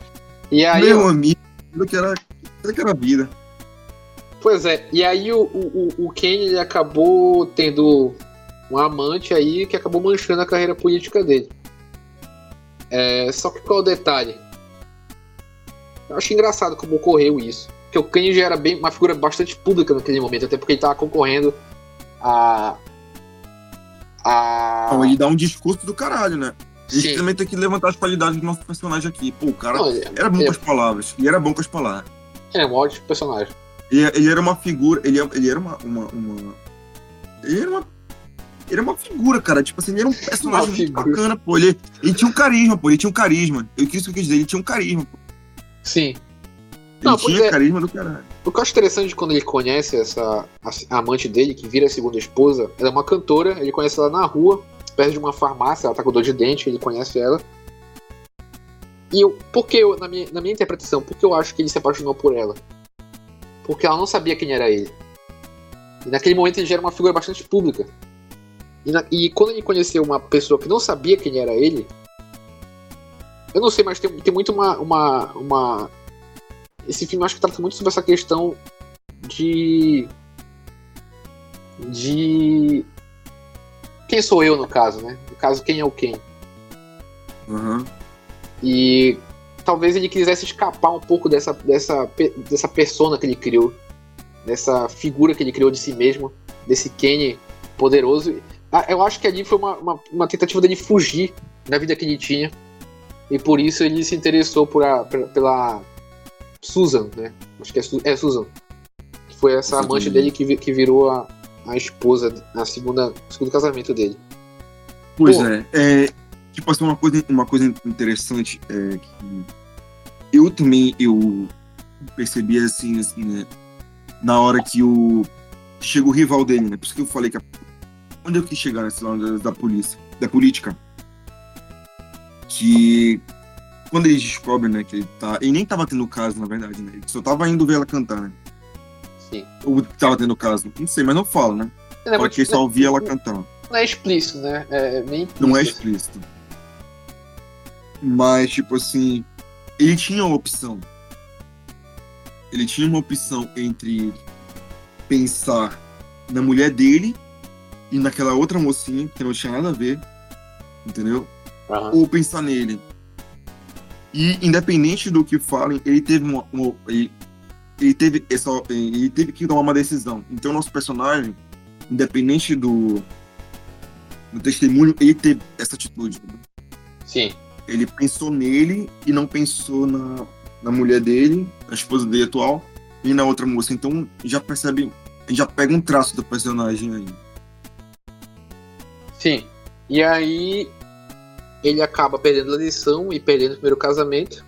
E aí. Meu eu... amigo, aquilo que era, aquilo que era vida. Pois é, e aí o, o, o Kenny ele acabou tendo um amante aí que acabou manchando a carreira política dele. É, só que qual é o detalhe? Eu acho engraçado como ocorreu isso. Porque o Kanye já era bem, uma figura bastante pública naquele momento, até porque ele estava concorrendo a. a... Então, ele dá um discurso do caralho, né? A gente Sim. também tem que levantar as qualidades do nosso personagem aqui. Pô, o cara Não, ele, era bom ele, com as palavras. E era bom com as palavras. Ele é um ótimo personagem. Ele, ele era uma figura. Ele, ele era uma, uma, uma. Ele era uma ele é uma figura, cara. Tipo assim, ele era um personagem muito bacana, pô. Ele, ele tinha um carisma, pô. Ele tinha um carisma. Eu quis que eu quis dizer, ele tinha um carisma, pô. Sim. Ele Não, tinha é, carisma do caralho. O que eu acho interessante quando ele conhece essa a, amante dele, que vira a segunda esposa, ela é uma cantora, ele conhece ela na rua, perto de uma farmácia, ela tá com dor de dente, ele conhece ela. E eu, porque eu, na minha, na minha interpretação, porque eu acho que ele se apaixonou por ela? Porque ela não sabia quem era ele. E naquele momento ele já era uma figura bastante pública. E, na, e, quando ele conheceu uma pessoa que não sabia quem era ele, eu não sei, mas tem, tem muito uma, uma, uma. Esse filme acho que trata muito sobre essa questão de. De. Quem sou eu no caso, né? No caso, quem é o quem. Uhum. E talvez ele quisesse escapar um pouco dessa, dessa, dessa persona que ele criou, dessa figura que ele criou de si mesmo, desse Kenny poderoso. Ah, eu acho que ali foi uma, uma, uma, tentativa dele fugir da vida que ele tinha. E por isso ele se interessou por a, pela Susan, né? Acho que é, é Susan. Que foi essa Exatamente. amante dele que, que virou a, a esposa na segunda segundo casamento dele. Pois Pô, é, é. Tipo assim, uma coisa, uma coisa interessante é que eu também eu percebi assim, assim, né? Na hora que o. Chega o rival dele, né? Por isso que eu falei que a Onde eu quis chegar nesse lado da, polícia, da política? Que quando eles descobrem, né, que ele tá. Ele nem tava tendo caso, na verdade, né? Ele só tava indo ver ela cantar, né? Sim. Ou tava tendo caso. Não sei, mas não fala, né? É, Porque só ouvia ela cantando. Não é explícito, né? É meio explícito. Não é explícito. Mas, tipo assim, ele tinha uma opção. Ele tinha uma opção entre pensar na mulher dele e naquela outra mocinha que não tinha nada a ver, entendeu? Uhum. Ou pensar nele. E independente do que falem, ele teve uma, uma ele, ele, teve essa, ele teve que tomar uma decisão. Então nosso personagem, independente do do testemunho, ele teve essa atitude. Sim. Ele pensou nele e não pensou na, na mulher dele, a esposa dele atual, e na outra moça. Então já percebe, já pega um traço do personagem aí. Sim. E aí ele acaba perdendo a lição e perdendo o primeiro casamento.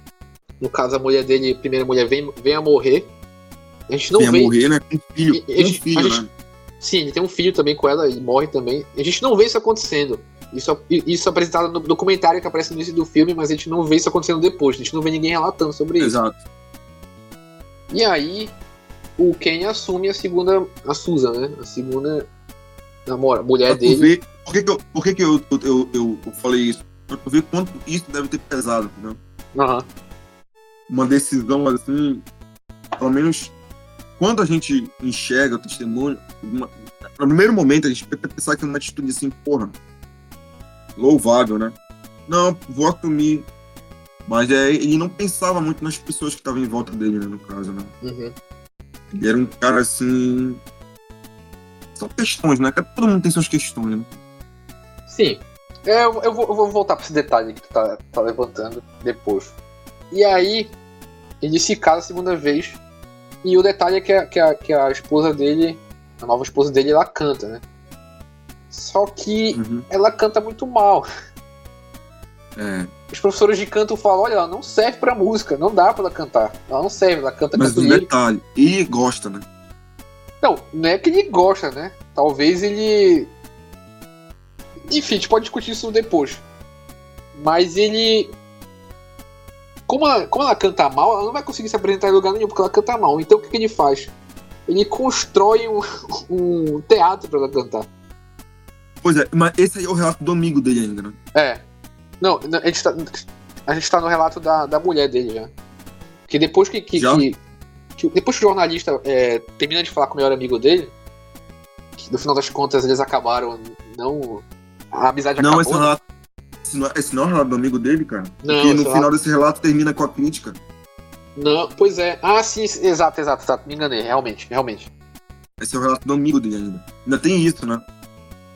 No caso, a mulher dele, a primeira mulher, vem, vem a morrer. A gente não vem vê. a morrer, né? Com filho. Com gente, filho, gente, né? Sim, ele tem um filho também com ela, ele morre também. A gente não vê isso acontecendo. Isso, isso é apresentado no documentário que aparece no início do filme, mas a gente não vê isso acontecendo depois. A gente não vê ninguém relatando sobre isso. Exato. E aí, o Ken assume a segunda, a Susan, né? A segunda namora, mulher dele. Ver, por que, que, eu, por que, que eu, eu, eu, eu falei isso? Pra tu ver quanto isso deve ter pesado, entendeu? Uhum. Uma decisão assim, pelo menos quando a gente enxerga o testemunho, uma, no primeiro momento a gente pode pensar que é uma atitude assim, porra, louvável, né? Não, vou assumir. Mas é, ele não pensava muito nas pessoas que estavam em volta dele, né, no caso, né? Uhum. Ele era um cara assim, são questões, né? Todo mundo tem suas questões, né? Sim. É, eu, eu, vou, eu vou voltar para esse detalhe que tu tá, tá levantando depois. E aí, ele se casa a segunda vez. E o detalhe é que a, que a, que a esposa dele, a nova esposa dele, ela canta, né? Só que uhum. ela canta muito mal. É. Os professores de canto falam: olha, ela não serve pra música, não dá pra ela cantar. Ela não serve, ela canta Mas um detalhe, e gosta, né? Não, não é que ele gosta, né? Talvez ele. Enfim, a gente pode discutir isso depois. Mas ele. como ela, como ela canta mal, ela não vai conseguir se apresentar em lugar nenhum, porque ela canta mal. Então o que, que ele faz? Ele constrói um, um teatro para ela cantar. Pois é, mas esse aí é o relato do amigo dele ainda, né? É. Não, a gente tá, a gente tá no relato da, da mulher dele já. Que depois que. que, que, que depois que o jornalista é, termina de falar com o melhor amigo dele, que no final das contas eles acabaram não. A amizade não, acabou. Esse, relato, esse, não, esse não é o relato do amigo dele, cara? Não, Porque no final relato- desse relato termina com a crítica. Não, pois é. Ah, sim, exato, exato, exato. Me enganei, realmente, realmente. Esse é o relato do amigo dele ainda. Ainda tem isso, né?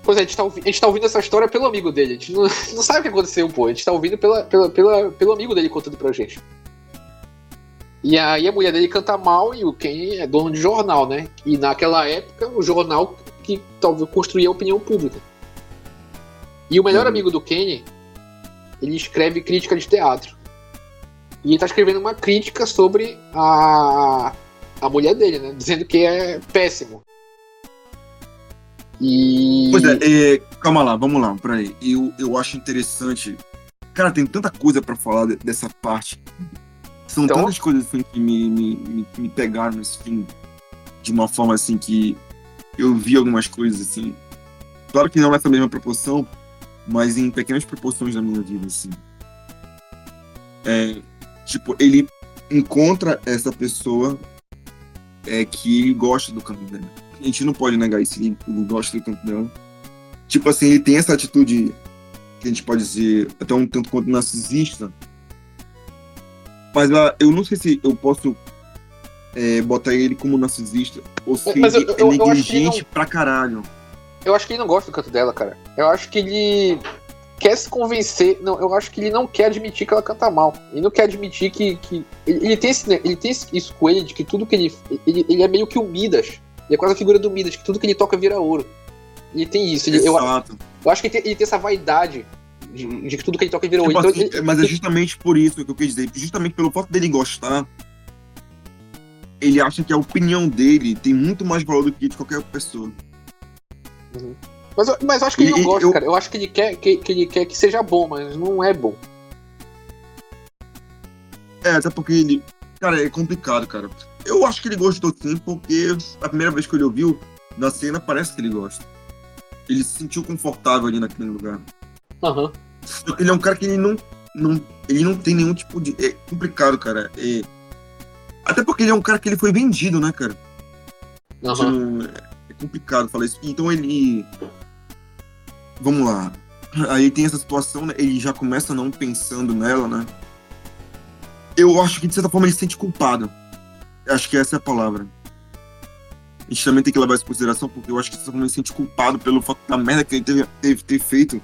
Pois é, a gente, tá, a gente tá ouvindo essa história pelo amigo dele. A gente não, não sabe o que aconteceu, pô. A gente tá ouvindo pela, pela, pela, pelo amigo dele contando pra gente. E aí a mulher dele canta mal e o Ken é dono de jornal, né? E naquela época, o jornal que talvez construía a opinião pública. E o melhor Uhum. amigo do Kenny, ele escreve crítica de teatro. E ele tá escrevendo uma crítica sobre a, a mulher dele, né? Dizendo que é péssimo. E. Pois é, é, calma lá, vamos lá, peraí. Eu, eu acho interessante. Cara, tem tanta coisa pra falar de- dessa parte. São Então? tantas coisas assim, que me, me, me, me pegaram nesse filme de uma forma assim que eu vi algumas coisas assim. Claro que não nessa mesma proporção, mas em pequenas proporções da minha vida, assim. É, tipo, ele encontra essa pessoa é, que ele gosta do canto dela. A gente não pode negar isso, ele, ele gosta do canto dela. Tipo assim, ele tem essa atitude que a gente pode dizer até um tanto quanto narcisista. Mas ah, eu não sei se eu posso é, botar ele como narcisista ou se Mas eu- ele eu- é eu ele negligente não- pra caralho. Eu acho que ele não gosta do canto dela, cara. Eu acho que ele quer se convencer. Não, eu acho que ele não quer admitir que ela canta mal. Ele não quer admitir que. que ele, ele tem esse, né, ele tem isso com ele de que tudo que ele, ele. Ele é meio que o Midas. Ele é quase a figura do Midas, que tudo que ele toca vira ouro. Ele tem isso. Ele- eu, Exato. eu acho que ele tem, ele tem essa vaidade de, de que tudo que ele toca vira ouro. Então, ele- mas é justamente por isso que eu quis dizer. Justamente pelo fato dele gostar, ele acha que a opinião dele tem muito mais valor do que de qualquer pessoa. Mas, eu- mas eu acho que ele não E- e gosta, eu- cara. Eu acho que ele, quer, que, que ele quer que seja bom, mas não é bom. É, até porque ele. Cara, é complicado, cara. Eu acho que ele gostou sim, porque a primeira vez que ele ouviu na cena parece que ele gosta. Ele se sentiu confortável ali naquele lugar. Aham. Ele é um cara que ele não, não, ele não tem nenhum tipo de. É complicado, cara. É... Até porque ele é um cara que ele foi vendido, né, cara? Aham. Complicado falar isso. Então ele. Vamos lá. Aí tem essa situação, né? Ele já começa não pensando nela, né? Eu acho que de certa forma ele se sente culpado. Acho que essa é a palavra. A gente também tem que levar isso em consideração, porque eu acho que de certa forma ele se sente culpado pelo fato da merda que ele teve, teve ter feito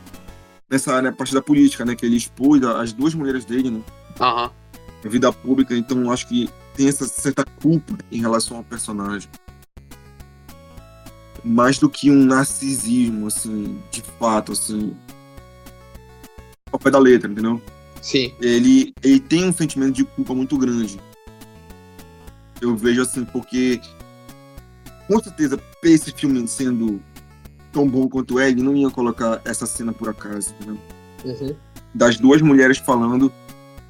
nessa área, a parte da política, né? Que ele expôs as duas mulheres dele, né? Aham. na vida pública, então eu acho que tem essa certa culpa em relação ao personagem. Mais do que um narcisismo, assim, de fato, assim. Ao pé da letra, entendeu? Sim. Ele, ele tem um sentimento de culpa muito grande. Eu vejo assim, porque com certeza, esse filme sendo tão bom quanto é, ele não ia colocar essa cena por acaso, entendeu? Uhum. das duas mulheres falando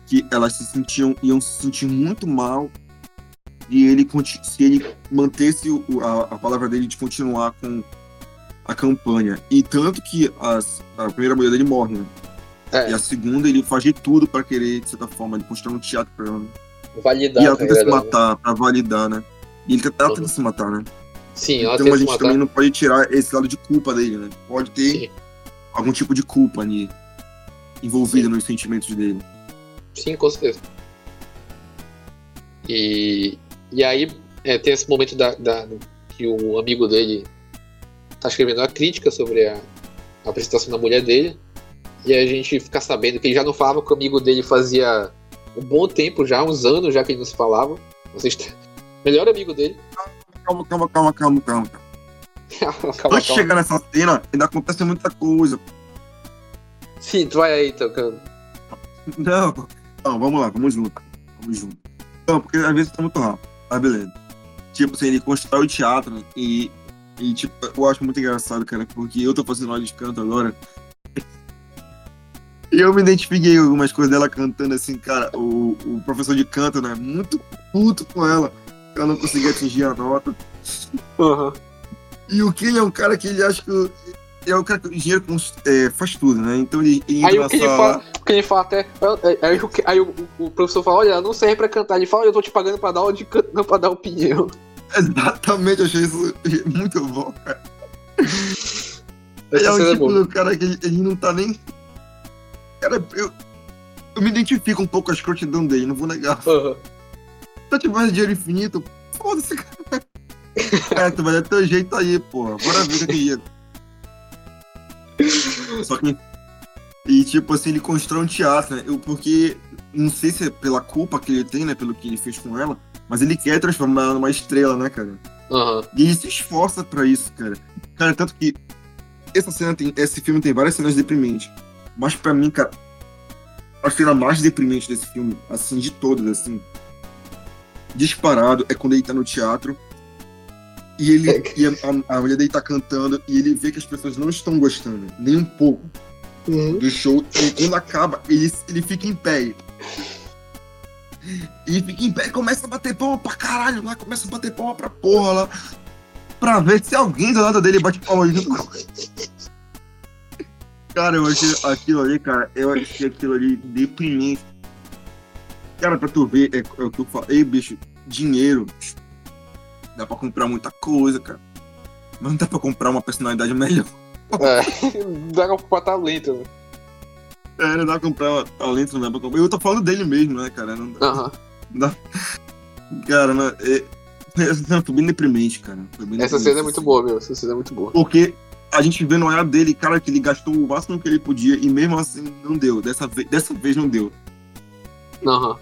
que elas se sentiam iam se sentir muito mal e ele se ele mantesse o- a, a palavra dele de continuar com a campanha e tanto que as- a primeira mulher dele morre né? É, e a segunda ele faz de tudo para querer de certa forma ele construir um teatro para ela né? validar e ela a tenta se matar para validar né e ele ela Uhum. tenta se matar né Sim, ela então a gente matar. também não pode tirar esse lado de culpa dele né pode ter Sim. algum tipo de culpa ali envolvida Sim. nos sentimentos dele Sim, com certeza. E, e aí é, tem esse momento da, da- que o amigo dele tá escrevendo uma crítica sobre a, a apresentação da mulher dele. E a gente fica sabendo que ele já não falava com o amigo dele fazia um bom tempo já, uns anos já que ele não se falava. Vocês Melhor amigo dele. calma calma calma calma calma calma, Antes de calma. chegar nessa cena, ainda acontece muita coisa. Sim, tu vai aí, então. que eu- Não, não, vamos lá, vamos junto. Vamos junto. Não, porque às vezes tá muito rápido. Tá, beleza. Tipo assim, ele constrói o teatro né, e, e, tipo, eu acho muito engraçado, cara, porque eu tô fazendo aula de canto agora. E eu me identifiquei com algumas coisas dela cantando assim, cara. O, o professor de canto, né? Muito puto com ela. Ela não conseguia atingir a nota. Uhum. E o Ken é um cara que ele acha que. É o cara que o dinheiro é, faz tudo, né? Então ele, ele Aí o que ele fala, o que ele fala até. Aí, o, aí o, o, professor fala, olha, ela não serve pra cantar. Ele fala, eu tô te pagando pra dar aula de canto, não pra dar opinião. Exatamente, eu achei isso muito bom, cara. Ele é o tipo do cara que ele, ele não tá nem Cara, eu, eu me identifico um pouco com a escrotidão dele, não vou negar. Uhum. Se eu tivesse dinheiro infinito, foda-se, cara. É, tu vai dar teu jeito aí, porra. Bora ver o que é Só que. E tipo assim, ele constrói um teatro, né? Eu, porque. Não sei se é pela culpa que ele tem, né? Pelo que ele fez com ela. Mas ele quer transformar ela numa estrela, né, cara? Uhum. E ele se esforça pra isso, cara. Cara, tanto que. Essa cena tem. Esse filme tem várias cenas deprimentes. Mas para mim, cara, a cena mais deprimente desse filme, assim, de todas, assim, disparado, é quando ele tá no teatro e ele e a, a, mulher dele tá cantando e ele vê que as pessoas não estão gostando, nem um pouco, uhum. do show. E quando acaba, ele, ele fica em pé. E fica em pé e começa a bater palma pra caralho lá, começa a bater palma pra porra lá. Pra ver se alguém do lado dele bate palma junto Cara, eu achei aquilo ali, cara, eu achei aquilo ali deprimente. Cara, pra tu ver, é, é o que eu falei, bicho, dinheiro. Dá pra comprar muita coisa, cara. Mas não dá pra comprar uma personalidade melhor. É, dá pra comprar talento, né? É, não dá pra comprar talento, não dá pra comprar. Eu tô falando dele mesmo, né, cara? Não dá. Uhum. Não dá... Cara, não, é... essa cena foi bem deprimente, cara. Bem essa deprimente, cena é muito assim. boa, meu. Essa cena é muito boa. Porque a gente vê no olhar dele, cara, que ele gastou o máximo que ele podia e mesmo assim não deu. Dessa vez, dessa vez não deu. Aham. Uhum.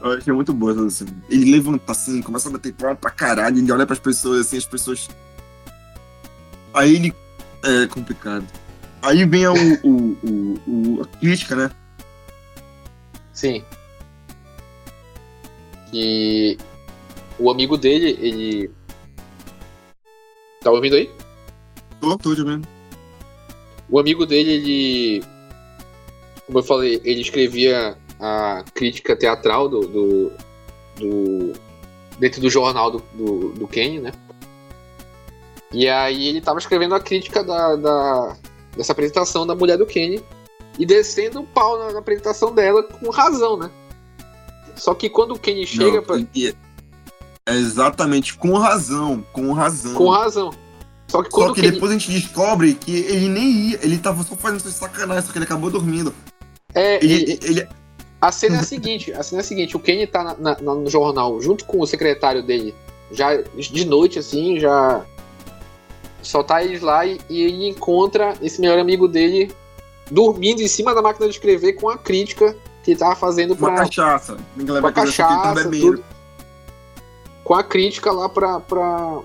Eu achei muito boa assim. Ele levanta assim, começa a bater palma pra caralho, ele olha pras pessoas assim, as pessoas. Aí ele. É complicado. Aí vem o, o, o, o, a crítica, né? Sim. E o amigo dele, ele. Tá ouvindo aí? Tô, tô vendo. O amigo dele, ele. Como eu falei, ele escrevia a crítica teatral do. do, do dentro do jornal do, do, do Kenny, né? E aí ele tava escrevendo a crítica da, da, dessa apresentação da mulher do Kenny e descendo o pau na, na, apresentação dela com razão, né? Só que quando o Kenny chega Não, pra. É exatamente, com razão, com razão. Com razão. Só que, só que depois ele... a gente descobre que ele nem ia, ele tava só fazendo sacanagem, só que ele acabou dormindo. É, ele, ele, ele... A cena é a seguinte, a cena é a seguinte, o Kenny tá na, na, no jornal junto com o secretário dele, já de noite, assim, já só tá eles lá e, e ele encontra esse melhor amigo dele dormindo em cima da máquina de escrever com a crítica que ele tava fazendo pra... Uma cachaça. Com a cachaça, tudo, com a crítica lá pra, pra,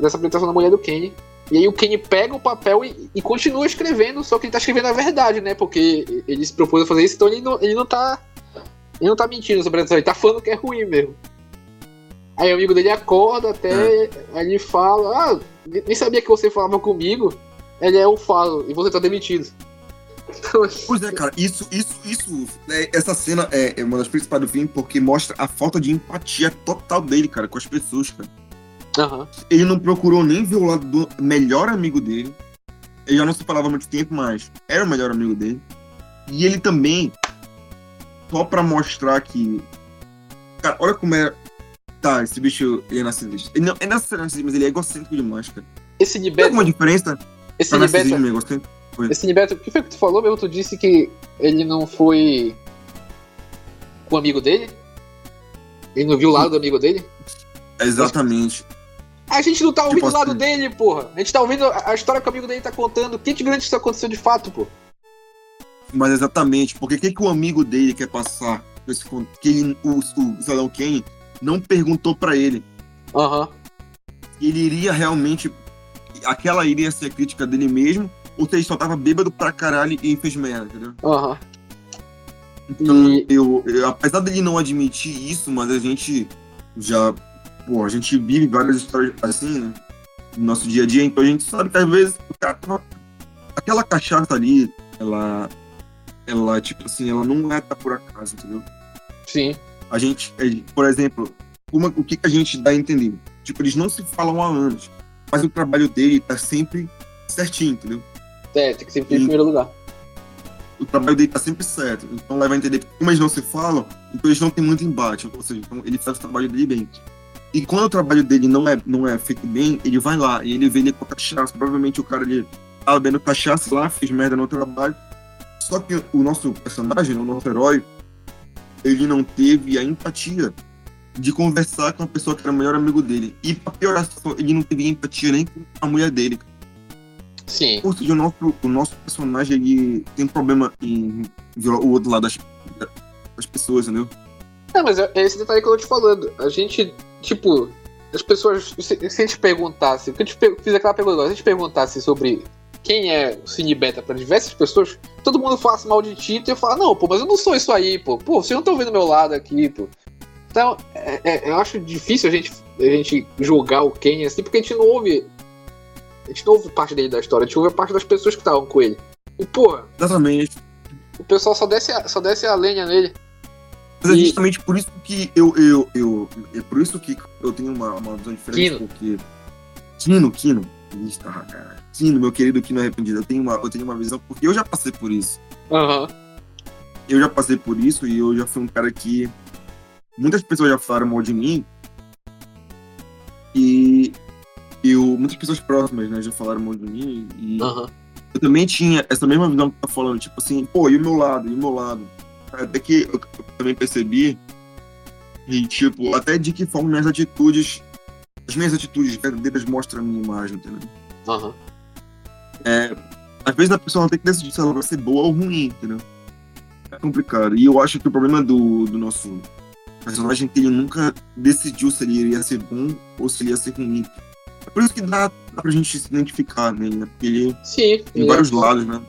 dessa apresentação da mulher do Kenny. E aí o Kenny pega o papel e, e, continua escrevendo, só que ele tá escrevendo a verdade, né? Porque ele se propôs a fazer isso, então ele não, ele não tá. Ele não tá mentindo sobre apresentação, ele tá falando que é ruim mesmo. Aí o amigo dele acorda até, é. aí ele fala, ah, nem sabia que você falava comigo. Ele é, eu falo, e você tá demitido. Pois é, cara, isso, isso, isso, né, essa cena é, é uma das principais do filme porque mostra a falta de empatia total dele, cara, com as pessoas, cara. Uhum. Ele não procurou nem ver o lado do melhor amigo dele. Ele já não se falava há muito tempo, mas era o melhor amigo dele. E ele também, só pra mostrar que. Cara, olha como é. Tá, esse bicho ele é narcisista. Ele não é narcisista, mas ele é egocêntrico demais, cara. Esse Nibeto. Tem alguma diferença? Esse Nibeto. Esse Nibeto, o que foi que tu falou mesmo? Tu disse que ele não foi com o amigo dele? Ele não viu o lado do amigo dele? Exatamente. A gente não tá ouvindo tipo o lado assim. dele, porra. A gente tá ouvindo a história que o amigo dele tá contando. O que de grande isso aconteceu de fato, pô? Mas exatamente, porque o que, que o amigo dele quer passar? Que ele, o, o Salão Kane não perguntou para ele. Uhum. Ele iria realmente. Aquela iria ser a crítica dele mesmo, ou se ele só tava bêbado pra caralho e fez merda, entendeu? Uhum. Então, e... eu, eu, apesar dele não admitir isso, mas a gente já pô, a gente vive várias histórias assim, né? No nosso dia a dia, então a gente sabe que às vezes o cara tava... aquela cachaça ali, ela ela, tipo assim, ela não é tá por acaso, entendeu? Sim. A gente, é, por exemplo, uma, o que, que a gente dá a entender? Tipo, eles não se falam há anos, mas o trabalho dele tá sempre certinho, entendeu? É, tem que sempre ir em primeiro lugar. O trabalho dele tá sempre certo. Então leva a entender que como eles não se falam, então eles não têm muito embate. Ou seja, então ele faz o trabalho dele bem. E quando o trabalho dele não é, não é feito bem, ele vai lá e ele vê ele com cachaça. Provavelmente o cara ali tava bebendo cachaça lá, fez merda no trabalho. Só que o nosso personagem, o nosso herói, ele não teve a empatia de conversar com a pessoa que era o melhor amigo dele. E pra piorar ele não teve empatia nem com a mulher dele. Sim. Ou seja, o nosso, o nosso personagem ele tem um problema em violar o outro lado das, das pessoas, entendeu? É, mas é esse detalhe que eu tô te falando. A gente, tipo, as pessoas. Se, se a gente perguntasse. Que a gente fiz aquela pergunta se a gente perguntasse sobre quem é o Cine Beta pra diversas pessoas, todo mundo fala mal de ti e eu falo, não, pô, mas eu não sou isso aí, pô. Pô, vocês não estão vendo meu lado aqui, pô. Então, é, é, eu acho difícil a gente, a gente julgar o Ken assim, porque a gente não ouve. A gente não ouve parte dele da história, a gente ouve a parte das pessoas que estavam com ele. E, porra. Exatamente. O pessoal só desce a, só desce a lenha nele. Mas é justamente por isso que eu, eu, eu. É por isso que eu tenho uma, uma visão diferente, Kino. porque. Kino, Kino. Eita, cara. Kino, meu querido Kino arrependido. Eu tenho, uma, eu tenho uma visão, porque eu já passei por isso. Aham. Eu já passei por isso e eu já fui um cara que. Muitas pessoas já falaram mal de mim. E. Eu, muitas pessoas próximas, né, já falaram mal de mim. E Aham. eu também tinha essa mesma visão que tá falando, tipo assim, pô, e o meu lado, e o meu lado. Até que eu, eu também percebi, e tipo, até de que forma minhas atitudes, as minhas atitudes verdadeiras mostram a minha imagem, entendeu? Aham. Às vezes a pessoa tem que decidir se ela vai ser boa ou ruim, entendeu? É complicado. E eu acho que o problema do, do nosso personagem é que ele nunca decidiu se ele iria ser bom ou se ele ia ser ruim. É por isso que dá, dá pra gente se identificar nele, né? Porque ele Sim. tem ele vários é, lados, né?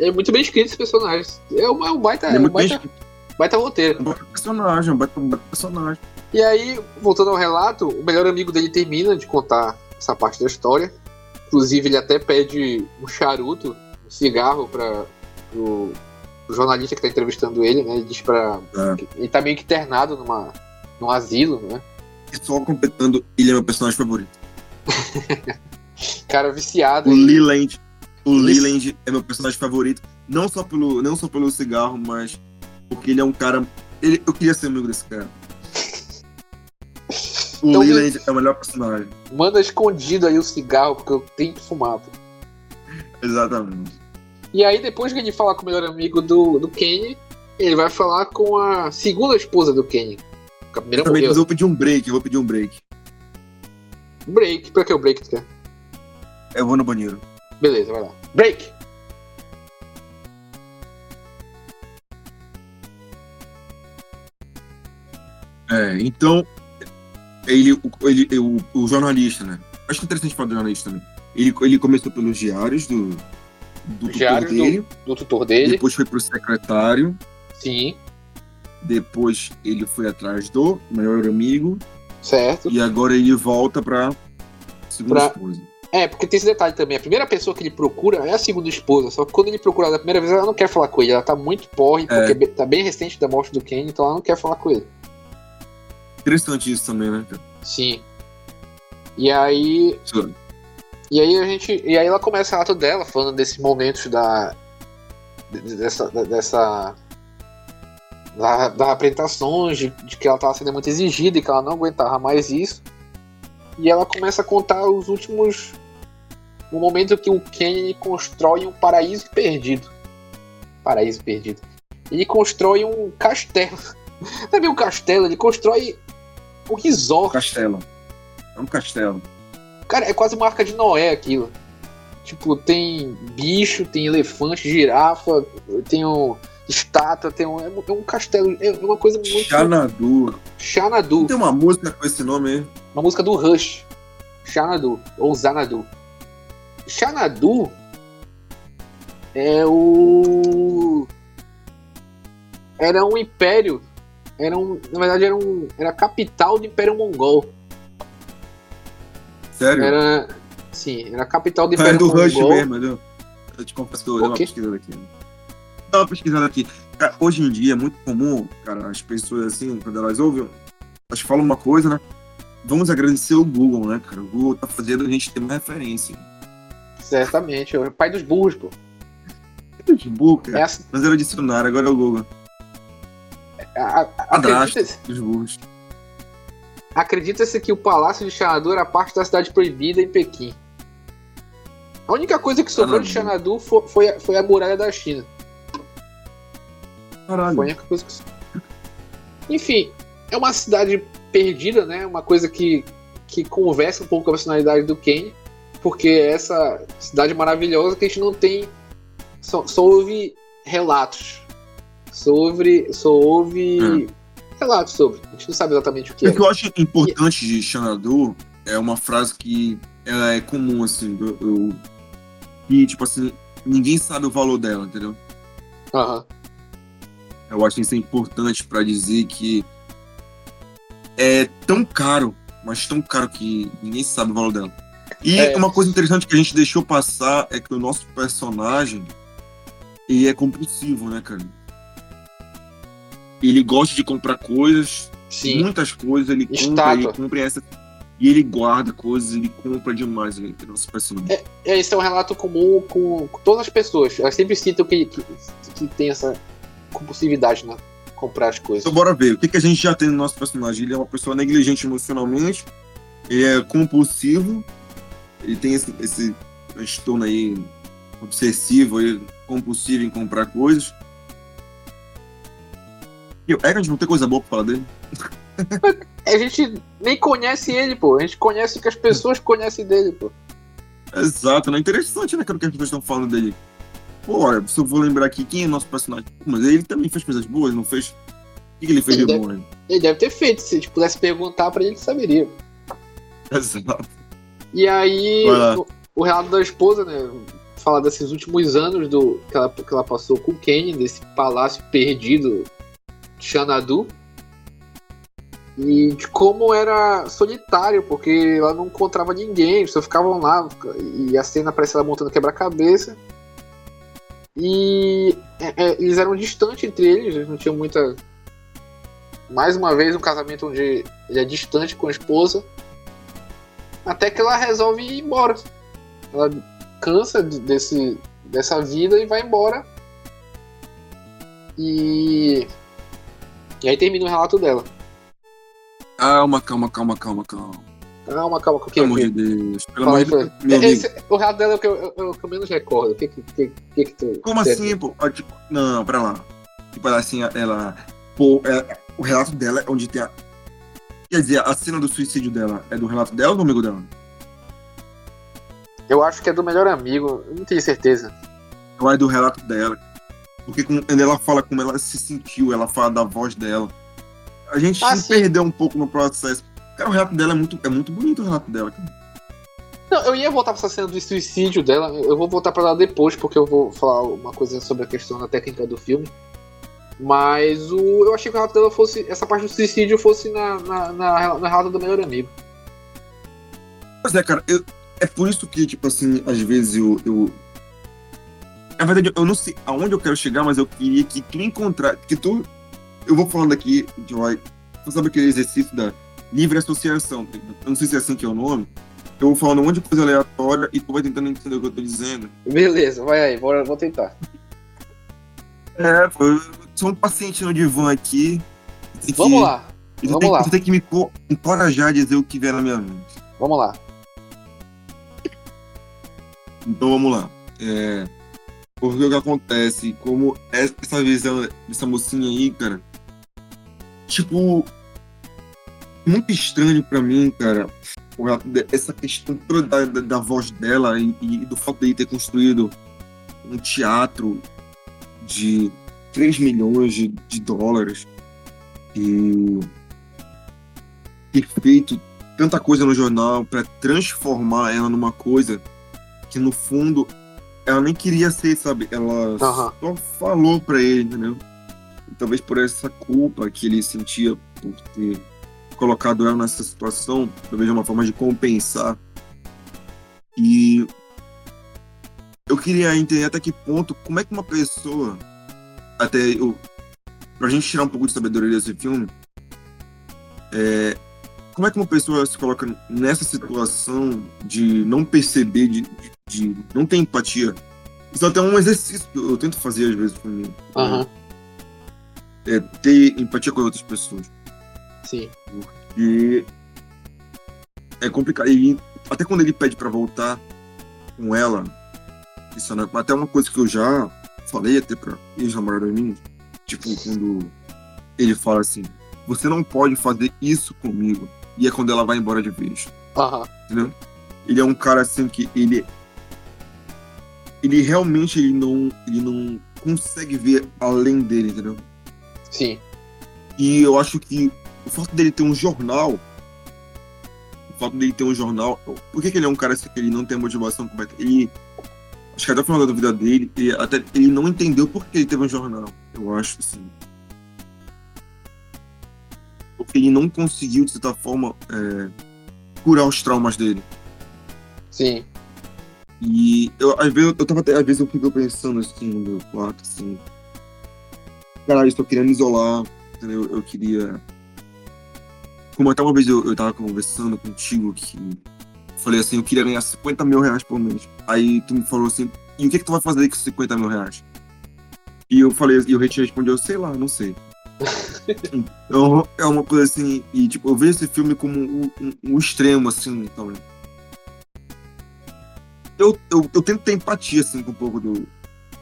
É muito bem escrito esse personagem. É um, é um baita, Ele é é um muito baita, baita roteiro. Um baita personagem, um baita, um baita personagem. E aí, voltando ao relato, o melhor amigo dele termina de contar essa parte da história. Inclusive, ele até pede um charuto, um cigarro para o jornalista que tá entrevistando ele, né? Ele diz pra. É. Ele tá meio que internado numa, num asilo, né? E só completando, ele é meu personagem favorito. Cara viciado O Leland. O Isso. Leland é meu personagem favorito. Não só pelo, não só pelo cigarro, mas porque ele é um cara. Ele, eu queria ser amigo desse cara. O Então, Leland é o melhor personagem. Manda escondido aí o cigarro, porque eu tenho que fumar. pô. Exatamente. E aí, depois que ele falar com o melhor amigo do, do Kenny, ele vai falar com a segunda esposa do Kenny. A primeira Também, morreu. eu vou pedir um break, eu vou pedir um break. Break. Pra que o break tu quer? Eu vou no banheiro. Beleza, vai lá. Break! É, então. Ele, o, ele, o, o jornalista, né? Acho interessante falar do jornalista também. Ele, ele começou pelos diários do, do tutor Diários do- dele, Do tutor dele. depois foi pro secretário, Sim, depois ele foi atrás do melhor amigo, certo. e agora ele volta pra segunda Pra- esposa. É, porque tem esse detalhe também. A primeira pessoa que ele procura é a segunda esposa. Só que quando ele procura da primeira vez, ela não quer falar com ele. Ela tá muito porre, porque É. tá bem recente da morte do Kenny, então ela não quer falar com ele. Interessante isso também, né? cara? Sim. E aí. Isso- E aí a gente. E aí ela começa o relato dela, falando desses momentos da. de- dessa. dessa da, das apresentações, de, de que ela tava sendo muito exigida e que ela não aguentava mais isso. E ela começa a contar os últimos. O momento que o Kenny constrói um paraíso perdido. Paraíso perdido. Ele constrói um castelo. Sabe um castelo? Ele constrói um resort. Castelo. É um castelo. Cara, é quase uma arca de Noé aquilo. Tipo, tem bicho, tem elefante, girafa, tem um estátua, tem um. É um- é um castelo. É uma coisa muito. Xanadu. Xanadu. Tem uma música com esse nome aí. Uma música do Rush. Xanadu. Ou Zanadu. Xanadu é o. Era um império. Era um. Na verdade, era um. Era a capital do Império Mongol. Sério? Era. Sim, era a capital do É Império do Rush Mongol. mesmo, entendeu? Eu te confesso que eu dei uma pesquisada aqui. dar uma pesquisada aqui. Cara, hoje em dia é muito comum, cara, as pessoas assim, quando elas ouvem, elas falam uma coisa, né? Vamos agradecer o Google, né, cara? O Google tá fazendo a gente ter uma referência. Certamente, é o pai dos burros, pô. Dos burros, cara. Essa... Mas era o dicionário, agora é o Google. Acredita-se que o Palácio de Xanadu era parte da cidade proibida em Pequim. A única coisa que sobrou de Xanadu foi, foi, foi, a muralha da China. Caralho. Foi a única coisa que Enfim, é uma cidade perdida, né? Uma coisa que, que conversa um pouco com a personalidade do Kenny. Porque é essa cidade maravilhosa que a gente não tem. Só, só ouve relatos. Só ouve. Hum sobre. A gente não sabe exatamente o que é. O que eu acho importante de Xanadu é uma frase que ela é comum, assim, eu, eu, e tipo assim, ninguém sabe o valor dela, entendeu? Uhum. Eu acho isso importante para dizer que é tão caro, mas tão caro que ninguém sabe o valor dela. E é. uma coisa interessante que a gente deixou passar é que o nosso personagem ele é compulsivo, né, cara? Ele gosta de comprar coisas, Sim. muitas coisas, ele compra, ele compra essa. E ele guarda coisas, ele compra demais ele, nosso personagem. É, é, esse é um relato comum com, com todas as pessoas. Elas sempre citam que, que, que tem essa compulsividade, né? Comprar as coisas. Então bora ver. O que, que a gente já tem no nosso personagem? Ele é uma pessoa negligente emocionalmente, ele é compulsivo, ele tem esse, esse transtorno aí obsessivo, aí, compulsivo em comprar coisas. E o Eggers não tem coisa boa pra falar dele. A gente nem conhece ele, pô. A gente conhece o que as pessoas conhecem dele, pô. Exato, né? Interessante, né, cara, o que as pessoas estão falando dele. Pô, olha, se eu vou lembrar aqui quem é nosso personagem. Mas ele também fez coisas boas, não fez? O que, ele fez ele de deve, bom, né? Ele deve ter feito. Se a gente pudesse perguntar pra ele, ele saberia. Exato. E aí, o, o, relato da esposa, né? Fala desses últimos anos do que ela, que ela passou com o Kenny, desse palácio perdido Xanadu e de como era solitário, porque ela não encontrava ninguém, só ficavam lá e a cena parece ela montando quebra-cabeça. E é, é, eles eram distantes entre eles, não tinham muita. Mais uma vez, um casamento onde ele é distante com a esposa. Até que ela resolve ir embora. Ela cansa desse, dessa vida e vai embora. E e aí termina o relato dela. Calma, calma, calma, calma, calma. Calma, calma, o que? Pelo amor de Deus. Pelo amor de Deus. O relato dela é o que eu, eu, eu, eu menos recordo. O que que, que, que, que tu. Como assim, pô? Tipo, não, pra lá. Tipo, ela assim, ela. Pô, é, o relato dela é onde tem a. Quer dizer, a cena do suicídio dela é do relato dela ou do amigo dela? Eu acho que é do melhor amigo, eu não tenho certeza. Ou é do relato dela. Porque quando ela fala como ela se sentiu, ela fala da voz dela. A gente ah, se perdeu um pouco no processo. Cara, o relato dela é muito, é muito bonito o relato dela. Não, eu ia voltar pra essa cena do suicídio dela. Eu vou voltar pra lá depois, porque eu vou falar uma coisa sobre a questão da técnica do filme. Mas o, eu achei que o relato dela fosse. Essa parte do suicídio fosse na, na, na, na relato do melhor amigo. Pois é, cara, eu, é por isso que, tipo assim, às vezes eu, eu, na verdade, eu não sei aonde eu quero chegar, mas eu queria que tu encontrar. Que tu. Eu vou falando aqui, Joy. Tu sabe aquele exercício da livre associação? Tá eu não sei se é assim que é o nome. Eu vou falando um monte de coisa aleatória e tu vai tentando entender o que eu tô dizendo. Beleza, vai aí, bora, vou tentar. É, pô, eu sou um paciente no divã aqui. Vamos que, lá. Vamos tem, lá. Você tem que me encorajar a dizer o que vier na minha mente. Vamos lá. Então vamos lá. É, porque o que acontece, como essa visão dessa mocinha aí, cara, tipo, muito estranho pra mim, cara, essa questão toda da, da voz dela e, e, do fato de ter construído um teatro de 3 milhões de, de dólares e ter feito tanta coisa no jornal para transformar ela numa coisa que no fundo ela nem queria ser, sabe? Ela uhum. só falou pra ele, entendeu? E talvez por essa culpa que ele sentia por ter colocado ela nessa situação, talvez uma forma de compensar. E eu queria entender até que ponto, como é que uma pessoa até eu. Pra gente tirar um pouco de sabedoria desse filme, é, como é que uma pessoa se coloca nessa situação de não perceber, de, de, de não ter empatia? Isso é até é um exercício que eu tento fazer às vezes comigo. Aham. É ter empatia com outras pessoas. Sim. Porque é complicado. E até quando ele pede pra voltar com ela, isso é até uma coisa que eu já falei até pra ex-namorada minha, tipo, quando ele fala assim, você não pode fazer isso comigo. E é quando ela vai embora de vez. Aham. Entendeu? Ele é um cara assim que ele. Ele realmente ele não, ele não consegue ver além dele, entendeu? Sim. E eu acho que o fato dele ter um jornal. O fato dele ter um jornal. Por que, que ele é um cara assim, que ele não tem motivação completa? Ele. Acho que até o final da vida dele, ele, até, ele não entendeu por que ele teve um jornal. Eu acho, assim. Porque ele não conseguiu, de certa forma, é, curar os traumas dele. Sim. E eu, às vezes, eu tava até, às vezes eu fico pensando assim no meu quarto, assim. Caralho, eu tô querendo me isolar, entendeu? Eu queria. Como até uma vez eu, eu tava conversando contigo que. Falei assim, eu queria ganhar 50 mil reais por mês. Aí tu me falou assim, e o que, que tu vai fazer com 50 mil reais? E eu falei, e o te respondeu, sei lá, não sei. então, é uma coisa assim, e tipo, eu vejo esse filme como um, um, um extremo, assim, também. Eu, eu, eu tento ter empatia, assim, com um pouco do,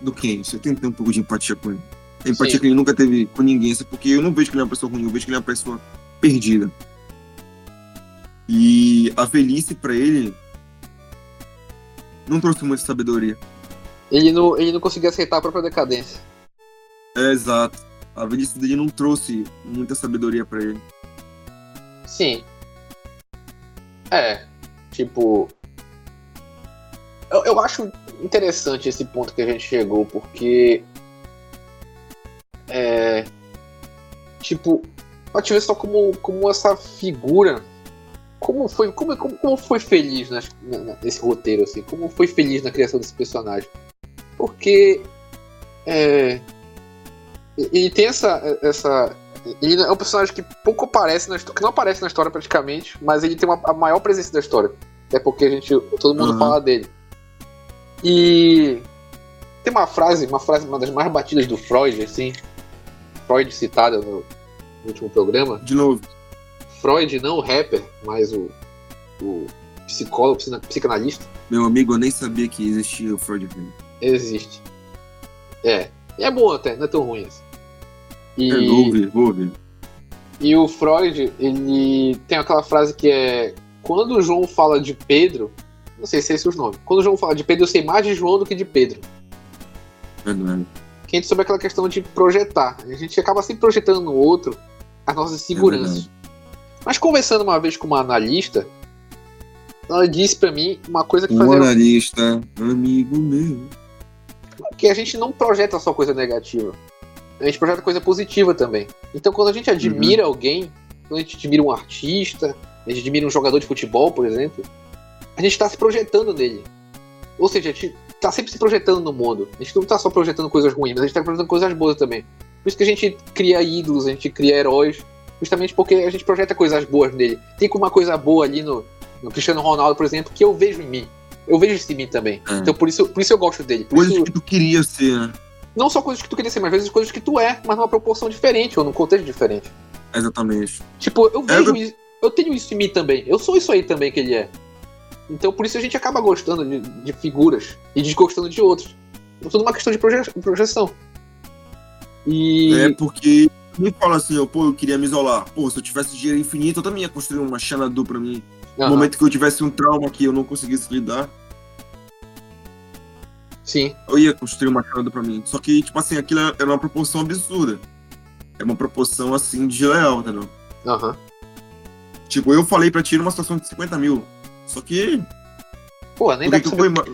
do Keynes. Eu tento ter um pouco de empatia com ele. A empatia Sim. que ele nunca teve com ninguém, assim, porque eu não vejo que ele é uma pessoa ruim, eu vejo que ele é uma pessoa perdida. E a velhice pra ele não trouxe muita sabedoria. Ele não, ele não conseguia aceitar a própria decadência. É exato. A velhice dele não trouxe muita sabedoria pra ele. Sim. É. Tipo. Eu, eu acho interessante esse ponto que a gente chegou, porque. É. Tipo, pode ver só como, como essa figura. Como foi, como, como, como foi feliz nas- na- nesse roteiro, assim? Como foi feliz na criação desse personagem? Porque. É, ele tem essa, essa ele é um personagem que pouco aparece na história, que não aparece na história praticamente, mas ele tem uma, a maior presença da história. Até porque a gente, todo mundo Uhum. fala dele. E tem uma frase, uma frase, uma das mais batidas do Freud, assim, Freud citada no, no último programa. De novo, Freud, não o rapper, mas o, o psicólogo, psicanalista, meu amigo, eu nem sabia que existia o Freud existe. É, e é bom até, não é tão ruim assim. E... É, vou ouvir, vou ouvir. E o Freud, ele tem aquela frase que é: quando o João fala de Pedro, não sei se é esse o nome. Quando o João fala de Pedro, eu sei mais de João do que de Pedro. Verdade. Que a gente sobre aquela questão de projetar. A gente acaba sempre projetando no outro as nossas seguranças. Mas conversando uma vez com uma analista, ela disse pra mim uma coisa que Um fazia analista, amigo meu. que a gente não projeta só coisa negativa. A gente projeta coisa positiva também. Então, quando a gente admira alguém, quando a gente admira um artista, a gente admira um jogador de futebol, por exemplo, a gente está se projetando nele. Ou seja, a gente está sempre se projetando no mundo. A gente não está só projetando coisas ruins, mas a gente está projetando coisas boas também. Por isso que a gente cria ídolos, a gente cria heróis, justamente porque a gente projeta coisas boas nele. Tem uma coisa boa ali no, no Cristiano Ronaldo, por exemplo, que eu vejo em mim. Eu vejo isso em mim também. É. Então, por isso, por isso eu gosto dele. Coisas isso, que tu queria ser, né? não só coisas que tu queria ser, mas às vezes coisas que tu é, mas numa proporção diferente ou num contexto diferente. Exatamente. Tipo, eu vejo eu- isso, eu tenho isso em mim também. Eu sou isso aí também que ele é. Então por isso a gente acaba gostando de, de figuras e desgostando de outros. É tudo uma questão de proje- projeção. E. É porque me fala assim, eu, pô, eu queria me isolar. Pô, se eu tivesse dinheiro infinito, eu também ia construir uma Xanadu pra mim. No Aham, momento que eu tivesse um trauma que eu não conseguisse lidar, Sim, eu ia construir uma Xanadu pra mim. Só que, tipo assim, aquilo era uma proporção absurda. É uma proporção, assim, desleal, entendeu? aham. Tipo, eu falei pra ti numa situação de 50 mil. Só que. Pô, nem dá, que saber, fui, ma-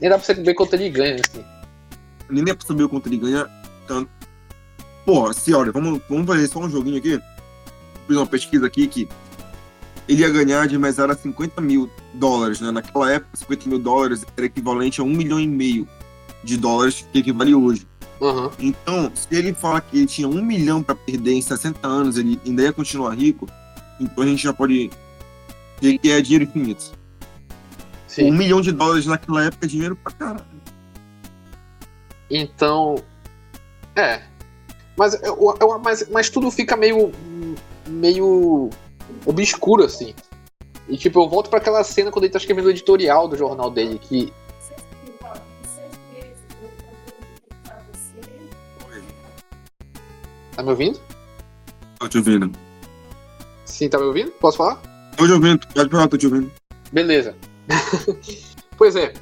nem dá pra você ver quanto ele ganha, assim. nem dá pra saber quanto ele ganha tanto. Pô, se olha, vamos, vamos fazer só um joguinho aqui. Fiz uma pesquisa aqui que ele ia ganhar de mais era 50 mil dólares, né? Naquela época, 50 mil dólares era equivalente a um milhão e meio de dólares que equivale hoje. Uhum. Então, se ele fala que ele tinha um milhão para perder em 60 anos, ele ainda ia continuar rico, então a gente já pode ver que é dinheiro infinito. Sim. Um milhão de dólares naquela época é dinheiro pra caralho. Então. É. Mas, eu, eu, mas, mas tudo fica meio. meio. obscuro, assim. E tipo, eu volto para aquela cena quando ele tá escrevendo o editorial do jornal dele, que. Tá me ouvindo? Tô te ouvindo. Sim, tá me ouvindo? Posso falar? Tô te ouvindo, pode falar, tô te ouvindo. Beleza. pois é.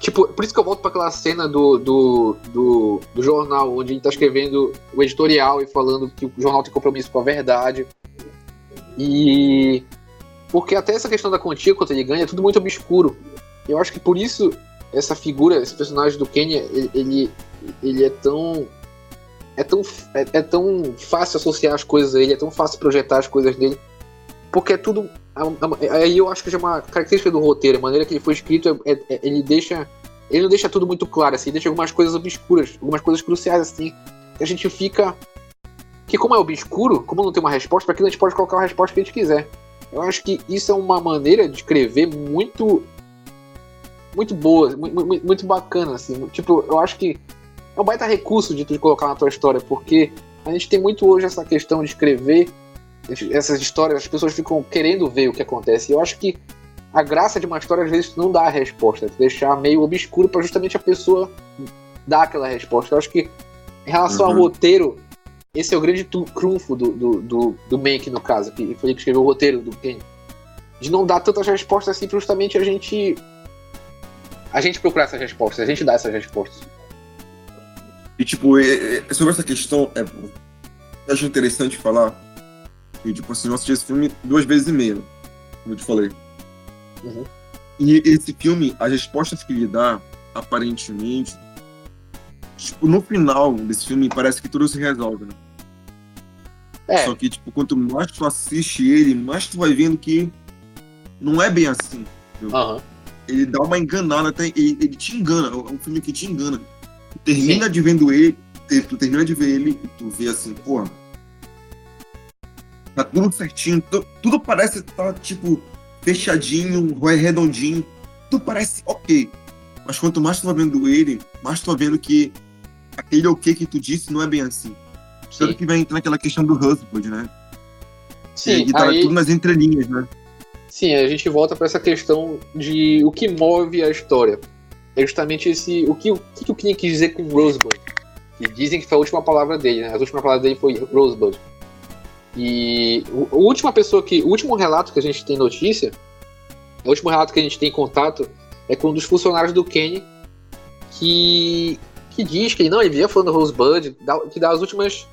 Tipo, por isso que eu volto para aquela cena do, do, do, do, jornal, onde ele tá escrevendo o editorial e falando que o jornal tem compromisso com a verdade. E. Porque até essa questão da quantia, quanto ele ganha, é tudo muito obscuro. Eu acho que por isso essa figura, esse personagem do Kenya, ele, ele é tão. É tão, é, é tão fácil associar as coisas a ele, é tão fácil projetar as coisas dele. Porque é tudo Aí eu acho que já é uma característica do roteiro, a maneira que ele foi escrito, é, é, ele deixa. Ele não deixa tudo muito claro, assim, deixa algumas coisas obscuras, algumas coisas cruciais, assim, que a gente fica. Que como é obscuro, como não tem uma resposta, para aquilo a gente pode colocar a resposta que a gente quiser. Eu acho que isso é uma maneira de escrever muito. Muito boa, muito, muito bacana, assim. Tipo, eu acho que é um baita recurso de tu colocar na tua história, porque a gente tem muito hoje essa questão de escrever essas histórias, as pessoas ficam querendo ver o que acontece. E eu acho que a graça de uma história, às vezes, não dá a resposta, deixar meio obscuro para justamente a pessoa dar aquela resposta. Eu acho que, em relação uhum. ao roteiro, esse é o grande trunfo do, do, do, do Mank, no caso, que foi ele que escreveu o roteiro do Ken. De não dar tantas respostas assim, justamente a gente. A gente procurar essas respostas, a gente dá essas respostas. E, tipo, sobre essa questão, é, eu acho interessante falar e, tipo assim, eu assisti esse filme duas vezes e meia, como eu te falei. Uhum. E esse filme, as respostas que ele dá, aparentemente, tipo, no final desse filme, parece que tudo se resolve, né? É. Só que, tipo, quanto mais tu assiste ele, mais tu vai vendo que não é bem assim. Uhum. Ele dá uma enganada, até, ele, ele, te engana, é um filme que te engana. Tu termina Sim. de vendo ele, tu termina de ver ele e tu vê assim, porra, Tá tudo certinho, tudo parece estar, tá, tipo, fechadinho, redondinho. Tudo parece ok. Mas quanto mais tu vai vendo ele, mais tu vai vendo que aquele ok que tu disse não é bem assim. Tanto que vai entrar naquela questão do husband, né? Sim, e tá aí... tudo nas entrelinhas, né? Sim, a gente volta para essa questão de o que move a história. É justamente esse. O que o, que o King quis dizer com Rosebud? Que dizem que foi a última palavra dele, né? A última palavra dele foi Rosebud. E a última pessoa que. O último relato que a gente tem notícia, o último relato que a gente tem contato é com um dos funcionários do Kenny que. que diz que ele não, ele via falando Rosebud, que dá as últimas.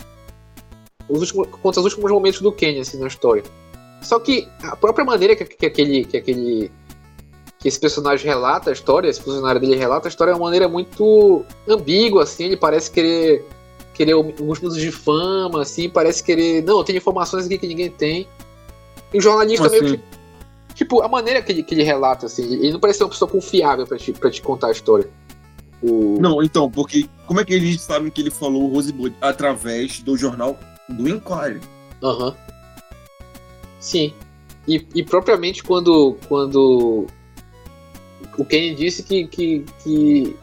Os últimos, conta os últimos momentos do Kenny, assim, na história. Só que a própria maneira que, que aquele. Que aquele que esse personagem relata a história, esse funcionário dele relata a história é uma maneira muito ambígua, assim, ele parece querer querer alguns minutos de fama, assim, parece querer. Não, tem informações aqui que ninguém tem. E o jornalista assim? meio que. Tipo, a maneira que ele, que ele relata, assim, ele não parece ser uma pessoa confiável pra te, pra te contar a história. O... Não, então, porque como é que eles sabem que ele falou Rosebud? Através do jornal do Inquiry. Aham. Uhum. Sim. E, e propriamente quando, quando o Kenny disse que, que, que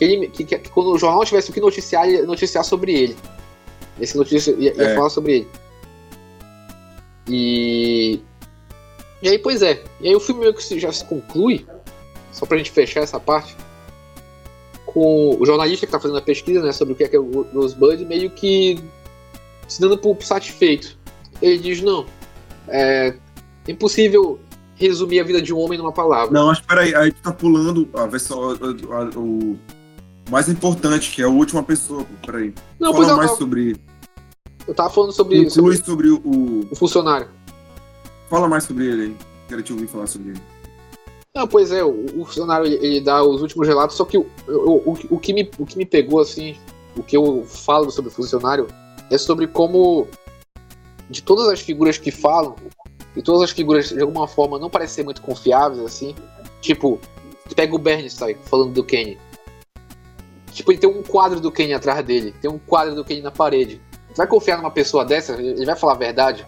que, ele, que, que, quando o jornal tivesse o que noticiar, ia noticiar sobre ele. Esse notícia ia, ia é. falar sobre ele. E. E aí, pois é. E aí o filme meio que já se conclui, só pra gente fechar essa parte, com o jornalista que tá fazendo a pesquisa, né, sobre o que é, que é o Rosebud, meio que se dando por satisfeito. Ele diz, não, é impossível resumir a vida de um homem numa palavra. Não, mas peraí, aí tu tá pulando a versão, o, mais importante, que é a última pessoa. Peraí. Não, Fala mais tava... sobre. Eu tava falando sobre. Inclui sobre, sobre o... o funcionário. Fala mais sobre ele aí. Quero te ouvir falar sobre ele. Não, pois é, o, o funcionário ele, ele, dá os últimos relatos, só que o, o, o, que me, o que me pegou, assim, o que eu falo sobre o funcionário é sobre como, de todas as figuras que falam, e todas as figuras de alguma forma não parecem muito confiáveis, assim, tipo, pega o Bernstein falando do Kenny Tipo, ele tem um quadro do Kenny atrás dele, tem um quadro do Kenny na parede. Você vai confiar numa pessoa dessa? Ele vai falar a verdade?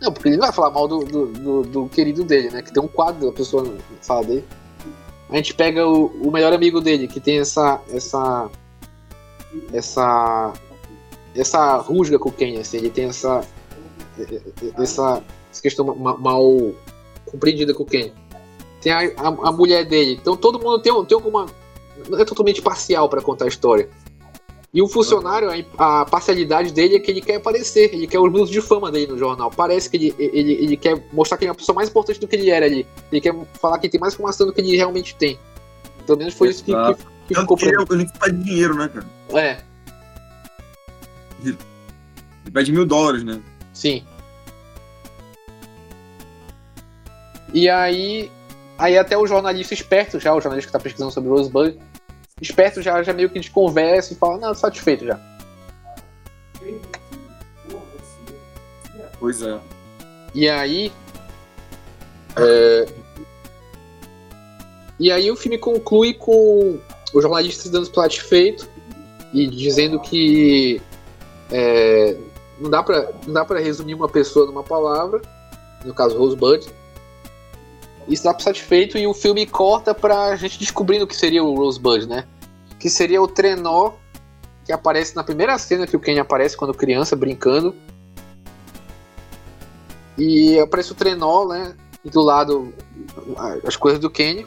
Não, porque ele não vai falar mal do, do, do, do querido dele, né? Que tem um quadro da pessoa na sala dele. A gente pega o, o melhor amigo dele, que tem essa. essa. essa. essa rusga com o Kenny, assim, ele tem essa. essa, essa questão mal compreendida com o Kenny. Tem a, a, a, mulher dele. Então todo mundo tem, tem alguma. Não é totalmente parcial para contar a história. E o funcionário, a, a, parcialidade dele é que ele quer aparecer, ele quer os minutos de fama dele no jornal. Parece que ele, ele, ele quer mostrar que ele é uma pessoa mais importante do que ele era ali. Ele quer falar que ele tem mais informação do que ele realmente tem. Pelo menos foi isso que, que, que ficou pra mim. Ele pede dinheiro, né, cara? É. Ele pede mil dólares, né? Sim. E aí. Aí até o jornalista esperto já, o jornalista que tá pesquisando sobre Rosebud, esperto já, já meio que desconversa e fala, não, satisfeito já. Pois é. E aí. É... E aí o filme conclui com o jornalista se dando satisfeito e dizendo que é, não dá para não dá para resumir uma pessoa numa palavra, no caso Rosebud, isso satisfeito e o filme corta pra gente descobrindo o que seria o Rosebud, né? Que seria o trenó que aparece na primeira cena que o Kenny aparece quando criança, brincando. E aparece o trenó, né? Do lado as coisas do Kenny.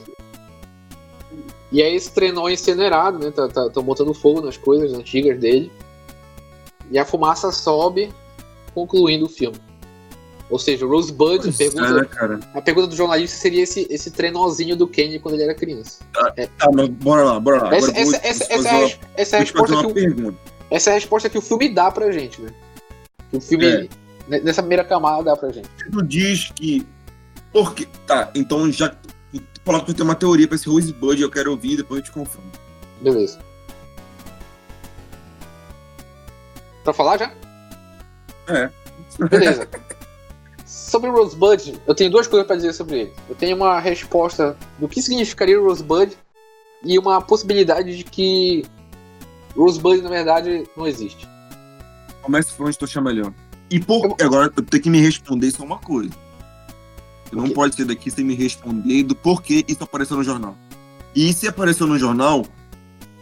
E aí esse trenó é incinerado, né? Tá, tá, botando fogo nas coisas antigas dele. E a fumaça sobe, concluindo o filme. Ou seja, o Rosebud, pergunta, é, a pergunta do jornalista seria esse, esse trenozinho do Kenny quando ele era criança. Ah, é. Tá, mas bora lá, bora lá. Essa, essa, essa, essa, é, a, essa é a resposta que o, essa é a resposta que o filme dá pra gente, né? Que o filme, é. nessa primeira camada, dá pra gente. Tu diz que. Porque. Tá, então já. Falar que tu tem uma teoria pra esse Rosebud, eu quero ouvir, depois eu te confronto. Beleza. Pra falar já? É. Beleza. Sobre o Rosebud, eu tenho duas coisas para dizer sobre ele. Eu tenho uma resposta do que significaria o Rosebud e uma possibilidade de que Rosebud, na verdade, não existe. Começa por onde tu chama melhor. E por... eu... agora eu tenho que me responder só uma coisa. Você não pode ser daqui sem me responder do porquê isso apareceu no jornal. E se apareceu no jornal,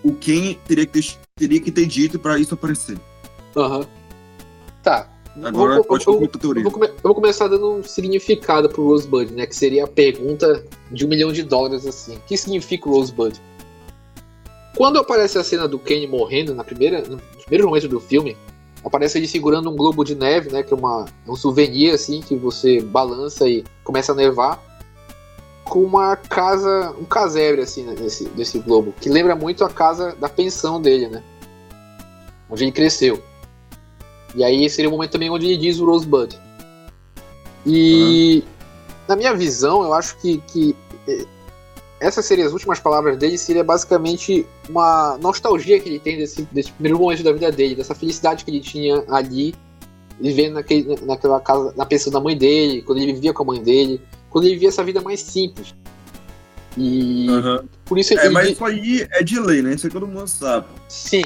o quem teria que ter, teria que ter dito para isso aparecer. Aham. Uhum. Tá. Agora vou, pode eu, eu, eu, vou, eu vou começar dando um significado pro Rosebud, né? Que seria a pergunta de um milhão de dólares, assim. O que significa o Rosebud? Quando aparece a cena do Kenny morrendo, na primeira, no primeiro momento do filme, aparece ele segurando um globo de neve, né? Que é uma, um souvenir, assim, que você balança e começa a nevar. Com uma casa, um casebre, assim, né, nesse, desse globo. Que lembra muito a casa da pensão dele, né? Onde ele cresceu. E aí seria o momento também onde ele diz o Rosebud. E uhum. na minha visão, eu acho que, que eh, essas seriam as últimas palavras dele, seria basicamente uma nostalgia que ele tem desse, desse primeiro momento da vida dele, dessa felicidade que ele tinha ali, vivendo naquele, naquela casa, na pensão da mãe dele, quando ele vivia com a mãe dele, quando ele vivia essa vida mais simples. E uhum. por isso É, mas isso aí é de lei, né? Isso aí todo mundo sabe. Sim,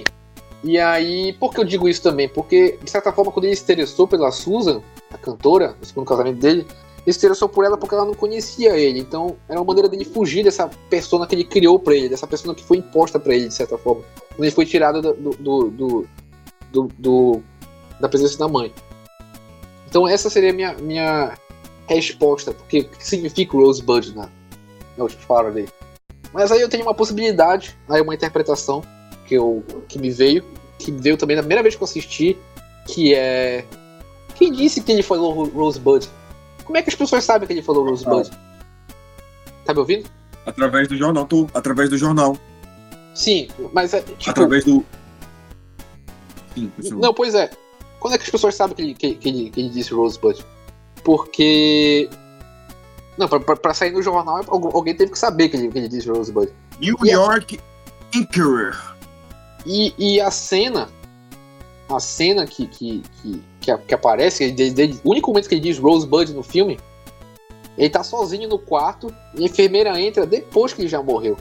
e aí, por que eu digo isso também? Porque, de certa forma, quando ele se interessou pela Susan, a cantora, no segundo casamento dele, ele se interessou por ela porque ela não conhecia ele. Então, era uma maneira dele fugir dessa persona que ele criou pra ele, dessa persona que foi imposta para ele, de certa forma. Quando ele foi tirado do, do, do, do, do da presença da mãe. Então, essa seria a minha, minha resposta. Porque o que significa Rosebud na, na última palavra dele? Mas aí eu tenho uma possibilidade, aí uma interpretação que, eu, que me veio, que me veio também na primeira vez que eu assisti, que é. Quem disse que ele falou Rosebud? Como é que as pessoas sabem que ele falou Rosebud? Tá me ouvindo? Através do jornal, tô, através do jornal. Sim, mas é. Tipo, através do. Sim, não, pois é. Quando é que as pessoas sabem que ele, que, que ele, que ele disse Rosebud? Porque. Não, pra, pra, pra, sair no jornal, alguém teve que saber que ele, que ele disse Rosebud. New e York a... Inquirer. E, e a cena, a cena que, que, que, que, que aparece, desde, o único momento que ele diz Rosebud no filme, ele tá sozinho no quarto e a enfermeira entra depois que ele já morreu.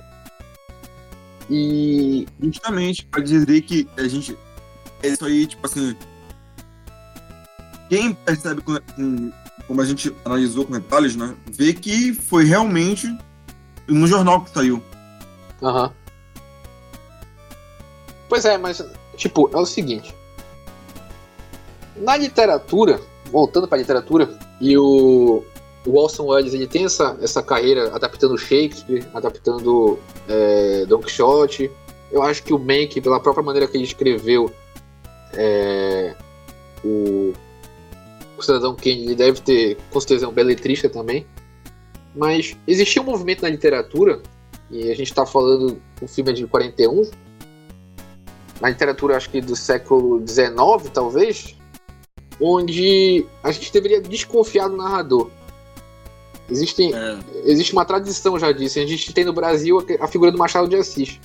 E. Justamente, pra dizer que a gente. É isso aí, tipo assim. Quem percebe com, com, como a gente analisou com detalhes, né? Vê que foi realmente no jornal que saiu. Aham. Uhum. Pois é, mas, tipo, é o seguinte. Na literatura, voltando pra literatura, e o, o Orson Welles ele tem essa, essa carreira adaptando Shakespeare, adaptando é, Don Quixote. Eu acho que o Mank, pela própria maneira que ele escreveu é, o, o Cidadão Kane, ele deve ter com certeza um beletrista também. Mas existia um movimento na literatura, e a gente está falando, o filme é de 41, na literatura acho que do século XIX, talvez, onde a gente deveria desconfiar do narrador. Existem, é. Existe uma tradição já disso. A gente tem no Brasil a figura do Machado de Assis.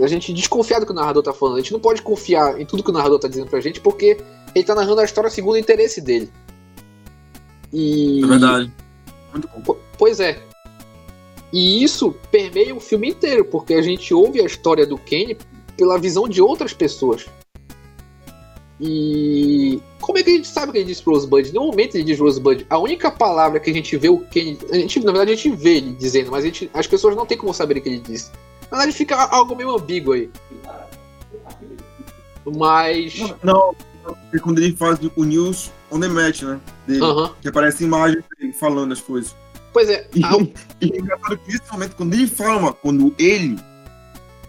A gente desconfiar do que o narrador tá falando. A gente não pode confiar em tudo que o narrador tá dizendo pra gente, porque ele tá narrando a história segundo o interesse dele. E... É verdade. Muito bom. Pois é. E isso permeia o filme inteiro, porque a gente ouve a história do Kenny pela visão de outras pessoas. E como é que a gente sabe que ele disse Rosebud? No momento ele diz Rosebud, a única palavra que a gente vê o Kenny. A gente, na verdade, a gente vê ele dizendo, mas gente, as pessoas não têm como saber o que ele disse. Na verdade, fica algo meio ambíguo aí. Mas. Não, é quando ele faz o news on the match, né? Dele, uh -huh. Que aparece imagem dele falando as coisas. Pois é. E, ao... e é engraçado que nesse momento, quando ele fala, quando ele,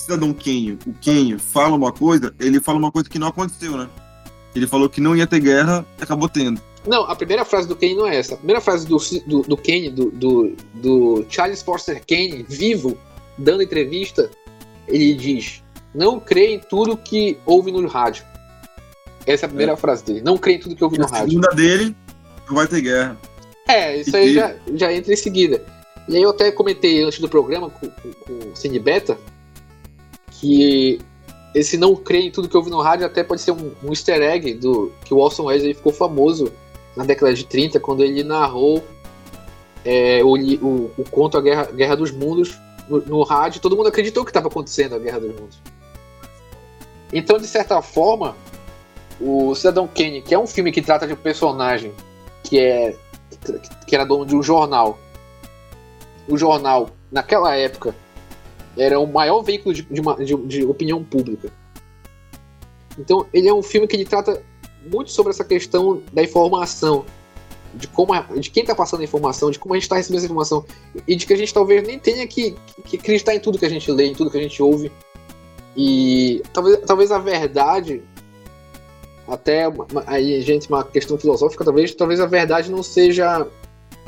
cidadão Kenny, o Kenny, fala uma coisa, ele fala uma coisa que não aconteceu, né? Ele falou que não ia ter guerra e acabou tendo. Não, a primeira frase do Kane não é essa. A primeira frase do, do, do Kane, do, do, do Charles Foster Kane, vivo, dando entrevista, ele diz: Não crê em tudo que ouve no rádio. Essa é a primeira é. frase dele. Não crê em tudo que ouve e no rádio. A segunda dele, não vai ter guerra. É, isso e aí já, já entra em seguida. E aí eu até comentei antes do programa com, com, com o Cine Beta que esse não crer em tudo que ouve no rádio até pode ser um, um easter egg do que o Orson Welles ficou famoso na década de 30, quando ele narrou é, o, o, o, conto A Guerra, Guerra dos Mundos no, no rádio, todo mundo acreditou que estava acontecendo a Guerra dos Mundos. Então, de certa forma, o Cidadão Kane, que é um filme que trata de um personagem que é que era dono de um jornal, o jornal naquela época era o maior veículo de, de, uma, de, de opinião pública. Então, ele é um filme que ele trata muito sobre essa questão da informação, de como a, de quem está passando a informação, de como a gente está recebendo essa informação e de que a gente talvez nem tenha que, que, acreditar em tudo que a gente lê, em tudo que a gente ouve. E talvez, talvez a verdade, até aí gente uma questão filosófica, talvez talvez a verdade não seja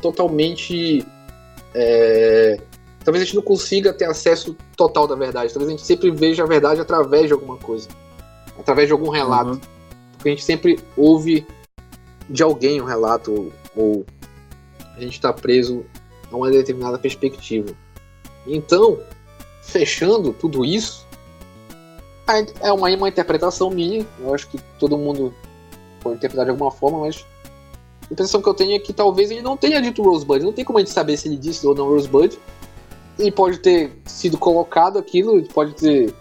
totalmente é, talvez a gente não consiga ter acesso total da verdade. Talvez a gente sempre veja a verdade através de alguma coisa, através de algum relato. Uhum. Porque a gente sempre ouve de alguém um relato, ou, ou a gente está preso a uma determinada perspectiva. Então, fechando tudo isso, é uma, uma interpretação minha. Eu acho que todo mundo pode interpretar de alguma forma, mas a impressão que eu tenho é que talvez ele não tenha dito Rosebud. Não tem como a gente saber se ele disse ou não Rosebud e pode ter sido colocado aquilo, pode ter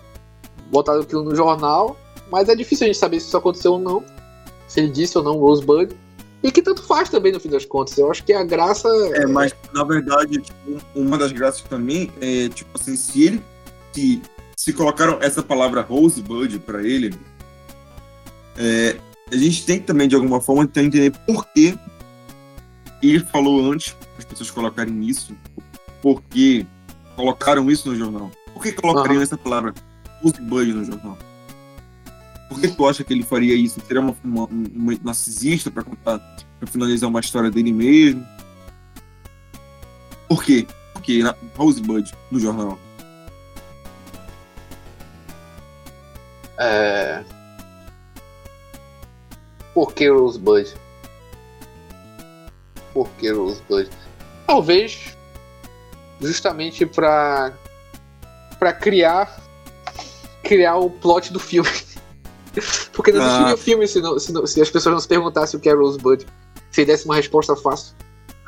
botado aquilo no jornal, mas é difícil a gente saber se isso aconteceu ou não, se ele disse ou não Rosebud. E que tanto faz também no fim das contas. Eu acho que a graça. É, mas na verdade, tipo, uma das graças também é, tipo assim, se ele. Se, se colocaram essa palavra Rosebud para ele, é, a gente tem que também, de alguma forma, entender por que ele falou antes, as pessoas colocarem isso, porque colocaram isso no jornal? Por que colocariam uhum. essa palavra Rosebud no jornal? Por que tu acha que ele faria isso? Seria uma, uma, uma narcisista para contar, para finalizar uma história dele mesmo? Por quê? Porque Rosebud no jornal. É... Por que Rosebud? Por que Rosebud? Talvez justamente para para criar criar o plot do filme. Porque não existiria ah. filme se, não, se, não, se, as pessoas não se perguntassem o que é Rosebud. Se desse uma resposta fácil.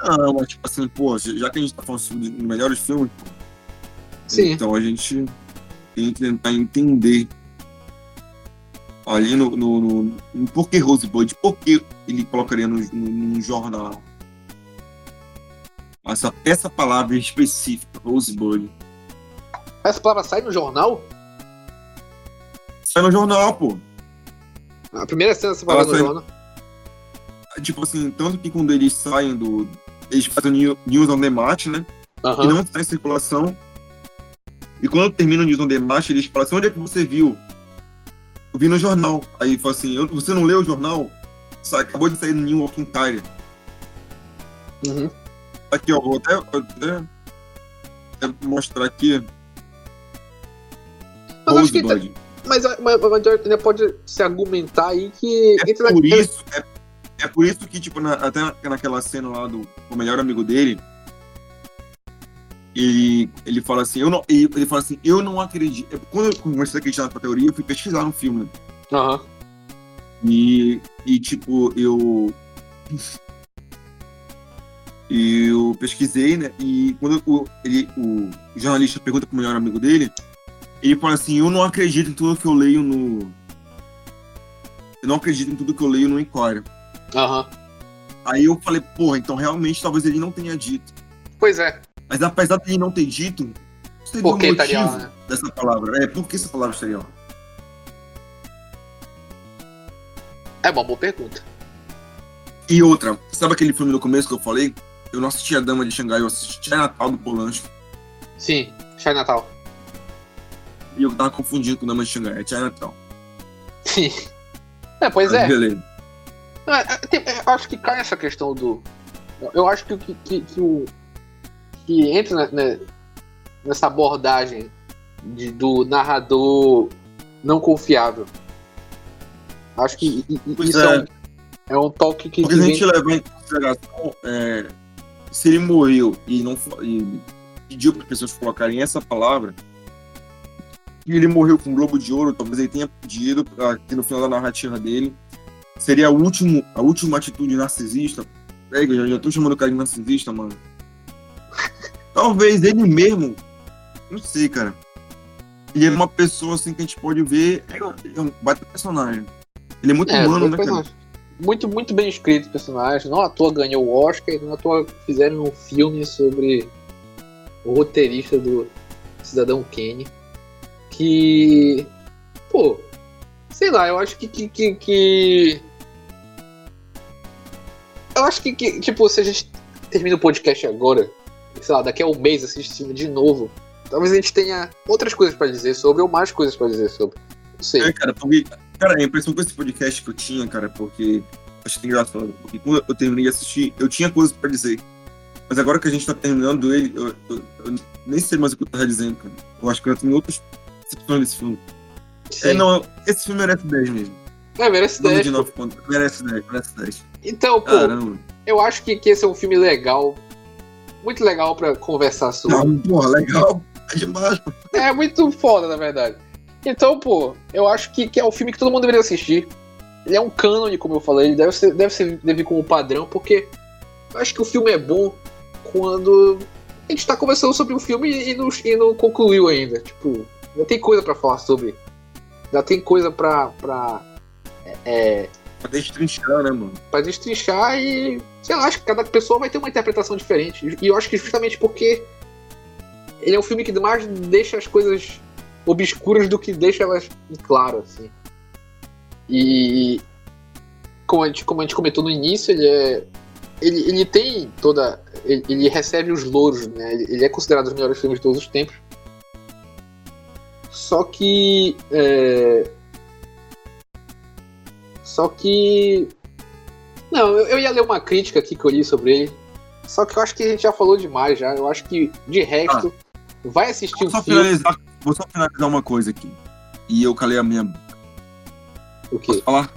Não, mas tipo assim, pô, já que a gente tá falando de melhores filmes, Sim. então a gente tem que tentar entender ali no, no, no, no por que Rosebud, por que ele colocaria num jornal essa, essa palavra específica, Rosebud. Essa palavra sai no jornal? Sai no jornal, pô. A primeira cena dessa palavra no sai... jornal. Tipo assim, tanto que quando eles saem do. Eles fazem o News on the Match, né? Uhum. Que não está em circulação. E quando termina o News on the Match, eles falam assim: onde é que você viu? Eu vi no jornal. Aí fala assim: você não leu o jornal? Acabou de sair no New Walking Tire. Uhum. Aqui, ó, vou até, até, até mostrar aqui. Mas acho que tá- mas, mas, mas ainda pode se argumentar aí que. É por, naquele... isso, é, é, por isso que, tipo, na, até naquela cena lá do o melhor amigo dele, ele, ele fala assim, eu não. Ele, ele fala assim, eu não acredito. É, quando eu comecei a acreditar na teoria, eu fui pesquisar no filme. Aham. Uhum. E, e, tipo, eu. Eu pesquisei, né? E quando o, ele, o jornalista pergunta pro melhor amigo dele, ele fala assim: Eu não acredito em tudo que eu leio no. Eu não acredito em tudo que eu leio no Inquiry. Aham. Uhum. Aí eu falei: Porra, então realmente talvez ele não tenha dito. Pois é. Mas apesar de ele não ter dito, seria por que o motivo estaria, né? dessa palavra. É, por que essa palavra estaria? É uma boa pergunta. E outra, sabe aquele filme no começo que eu falei? Eu não assisti a Dama de Xangai, eu assisti Natal do Polanski. Sim, Natal. E eu tava confundindo com Dama de Xangai, é Chinatown. Sim. É, pois é. Beleza. É, é, eu acho que cai essa questão do. Eu acho que, que, que, que o. Que entra né, nessa abordagem de, do narrador não confiável. Acho que pois isso é. é. um, é um toque que. Porque que a gente vem... leva em consideração é, se ele morreu e não e pediu para pessoas colocarem essa palavra, e ele morreu com o Globo de Ouro, talvez ele tenha pedido que no final da narrativa dele seria a, último, a última atitude narcisista. Pega, já, já tô chamando o cara de narcisista, mano. Talvez ele mesmo, não sei, cara. Ele é uma pessoa assim que a gente pode ver, é um baita personagem. Ele é muito é, humano, né, cara? Muito, muito bem escrito o personagem. Não à toa ganhou o Oscar não à toa fizeram um filme sobre o roteirista do Cidadão Kane que. Pô, sei lá, eu acho que. que, que, que... Eu acho que, que, tipo, se a gente termina o podcast agora, sei lá, daqui a um mês assistindo de novo, talvez a gente tenha outras coisas para dizer sobre, ou mais coisas para dizer sobre. Não sei. É, cara, porque, cara, a impressão com esse podcast que eu tinha, cara, porque. Acho que é engraçado, porque quando eu terminei de assistir, eu tinha coisas para dizer. Mas agora que a gente tá terminando ele, eu, eu, eu, nem sei mais o que eu tava dizendo, cara. Eu acho que eu tenho outros decepção desse filme. É, não, esse filme merece 10 mesmo. É, merece 10. De 9 pontos. Merece 10, merece 10. Então, pô, Caramba. eu acho que, que esse é um filme legal. Muito legal pra conversar sobre. Não, porra, legal. É demais. É muito foda, na verdade. Então, pô, eu acho que, que é um filme que todo mundo deveria assistir. Ele é um cânone, como eu falei, ele deve ser, deve ser deve como padrão, porque eu acho que o filme é bom quando a gente tá conversando sobre um filme e não, e não concluiu ainda. Tipo, já tem coisa para falar sobre. Já tem coisa pra. pra é, pra destrinchar, né, mano? Pra destrinchar e. Sei lá, acho que cada pessoa vai ter uma interpretação diferente. E eu acho que justamente porque. Ele é um filme que mais deixa as coisas obscuras do que deixa elas em claro, assim. E. Como a gente, como a gente comentou no início, ele é. Ele, ele tem toda. Ele, ele recebe os louros, né? Ele é considerado um dos melhores filmes de todos os tempos. Só que. É... Só que. Não, eu, eu, ia ler uma crítica aqui que eu li sobre ele. Só que eu acho que a gente já falou demais já. Eu acho que, de resto, ah, vai assistir o filme. Finalizar, vou só finalizar uma coisa aqui. E eu calei a minha. O quê? Posso falar?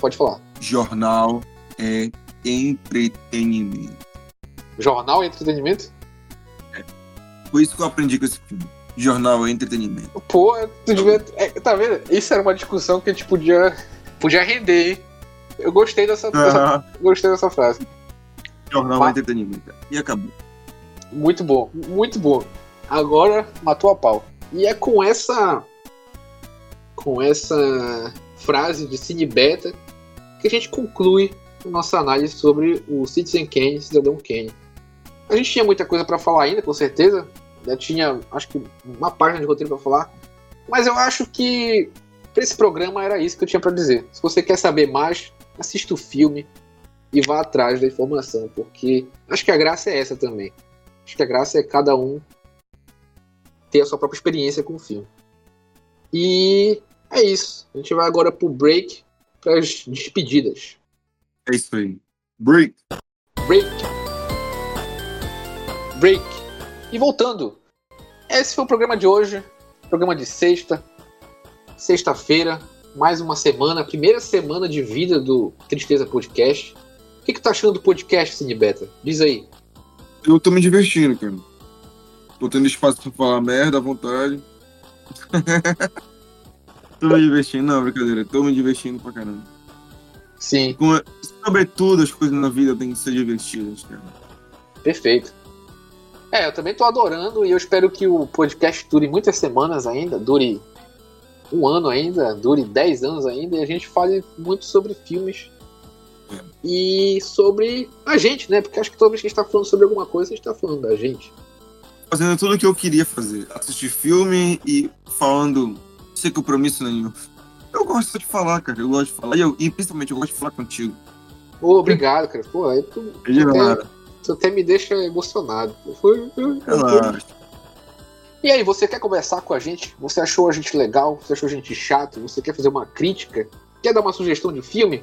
Pode falar. Jornal é entretenimento. Jornal é entretenimento? É. Foi isso que eu aprendi com esse filme jornal é entretenimento. Pô, tu devia. É, tá vendo? Isso era uma discussão que a gente podia, podia render, hein? Eu gostei dessa, dessa gostei dessa frase. Jornal é entretenimento. E acabou. Muito bom, muito bom. Agora matou a pau. E é com essa com essa frase de Cine Beta que a gente conclui a nossa análise sobre o Citizen Kane, Cidadão Kane. A gente tinha muita coisa para falar ainda, com certeza. Já tinha, acho que, uma página de roteiro para falar. Mas eu acho que para esse programa era isso que eu tinha para dizer. Se você quer saber mais, assista o filme e vá atrás da informação, porque acho que a graça é essa também. Acho que a graça é cada um ter a sua própria experiência com o filme. E é isso. A gente vai agora pro break para as despedidas. É isso aí. Break. Break. Break. E voltando. Esse foi o programa de hoje. Programa de sexta. Sexta-feira. Mais uma semana. Primeira semana de vida do Tristeza Podcast. O que, que tá achando do podcast, Cine Beta? Diz aí. Eu tô me divertindo, cara. Tô tendo espaço pra falar merda à vontade. tô me divertindo, não, brincadeira. Tô me divertindo pra caramba. Sim. Com, sobretudo, as coisas na vida têm que ser divertidas, cara. Perfeito. É, eu também tô adorando e eu espero que o podcast dure muitas semanas ainda, dure um ano ainda, dure dez anos ainda, e a gente fale muito sobre filmes é. e sobre a gente, né? Porque acho que toda vez que a gente tá falando sobre alguma coisa, a gente tá falando da gente. Fazendo tudo o que eu queria fazer. Assistir filme e falando sem compromisso nenhum. Eu gosto de falar, cara. Eu gosto de falar. E, eu, e principalmente eu gosto de falar contigo. Pô, obrigado, cara. Pô, aí tu, tu, até, tu até me deixa emocionado. Foi. E aí, você quer conversar com a gente? Você achou a gente legal? Você achou a gente chato? Você quer fazer uma crítica? Quer dar uma sugestão de filme?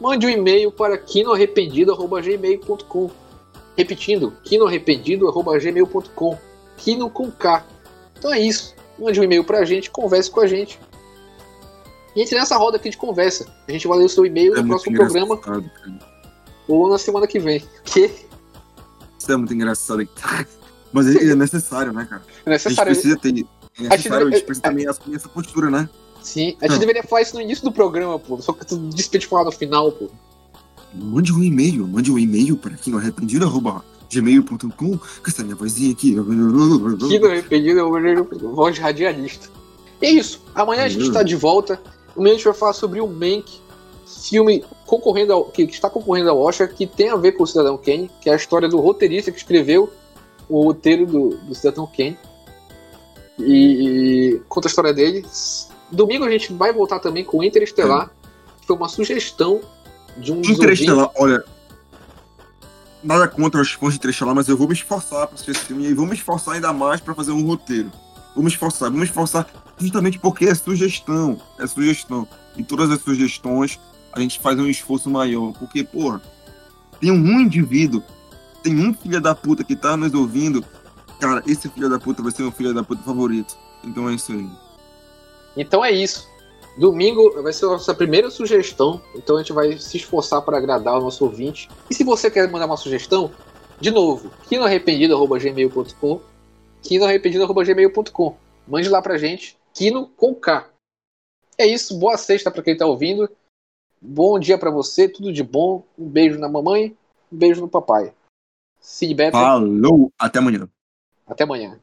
Mande um e-mail para quinoarrependido.gmail.com Repetindo, quinoarrependido.gmail.com Quino com K. Então é isso. Mande um e-mail pra gente, converse com a gente. E entre nessa roda aqui de conversa. A gente vai ler o seu e-mail é no próximo programa. Cara. Ou na semana que vem. Que? Isso é muito engraçado. Mas é, é necessário, né, cara? É necessário. A gente precisa ter. É necessário, a gente precisa também assumir essa postura, né? Sim, a gente deveria falar isso no início do programa, pô. Só que tu disse de falar no final, pô. Mande um e-mail, mande um e-mail para quem não arrependido, arroba gmail.com, com essa minha vozinha aqui. Que não arrependido, voz radialista. E é isso. Amanhã a gente está de volta. Amanhã a gente vai falar sobre o Mank, filme concorrendo ao, que está concorrendo ao Oscar, que tem a ver com o Cidadão Kane, que é a história do roteirista que escreveu o roteiro do, do Cidadão Kane. E, e, conta a história dele. Domingo a gente vai voltar também com Interestelar, é. que foi uma sugestão de um Interestelar, olha. Nada contra os fãs de Interestelar, mas eu vou me esforçar para assistir esse filme e vou me esforçar ainda mais para fazer um roteiro. Vou me esforçar, vou me esforçar justamente porque é sugestão. É sugestão. E todas as sugestões a gente faz um esforço maior. Porque, porra, tem um indivíduo, tem um filho da puta que tá nos ouvindo. Cara, esse filho da puta vai ser meu filho da puta favorito. Então é isso aí. Então é isso. Domingo vai ser a nossa primeira sugestão, então a gente vai se esforçar para agradar o nosso ouvinte. E se você quer mandar uma sugestão, de novo, quinoarrependido.gmail.com quinoarrependido.gmail.com Mande lá pra gente, Kino com K. É isso, boa sexta para quem tá ouvindo. Bom dia para você, tudo de bom. Um beijo na mamãe, um beijo no papai. Cid Falou, até amanhã. Até amanhã.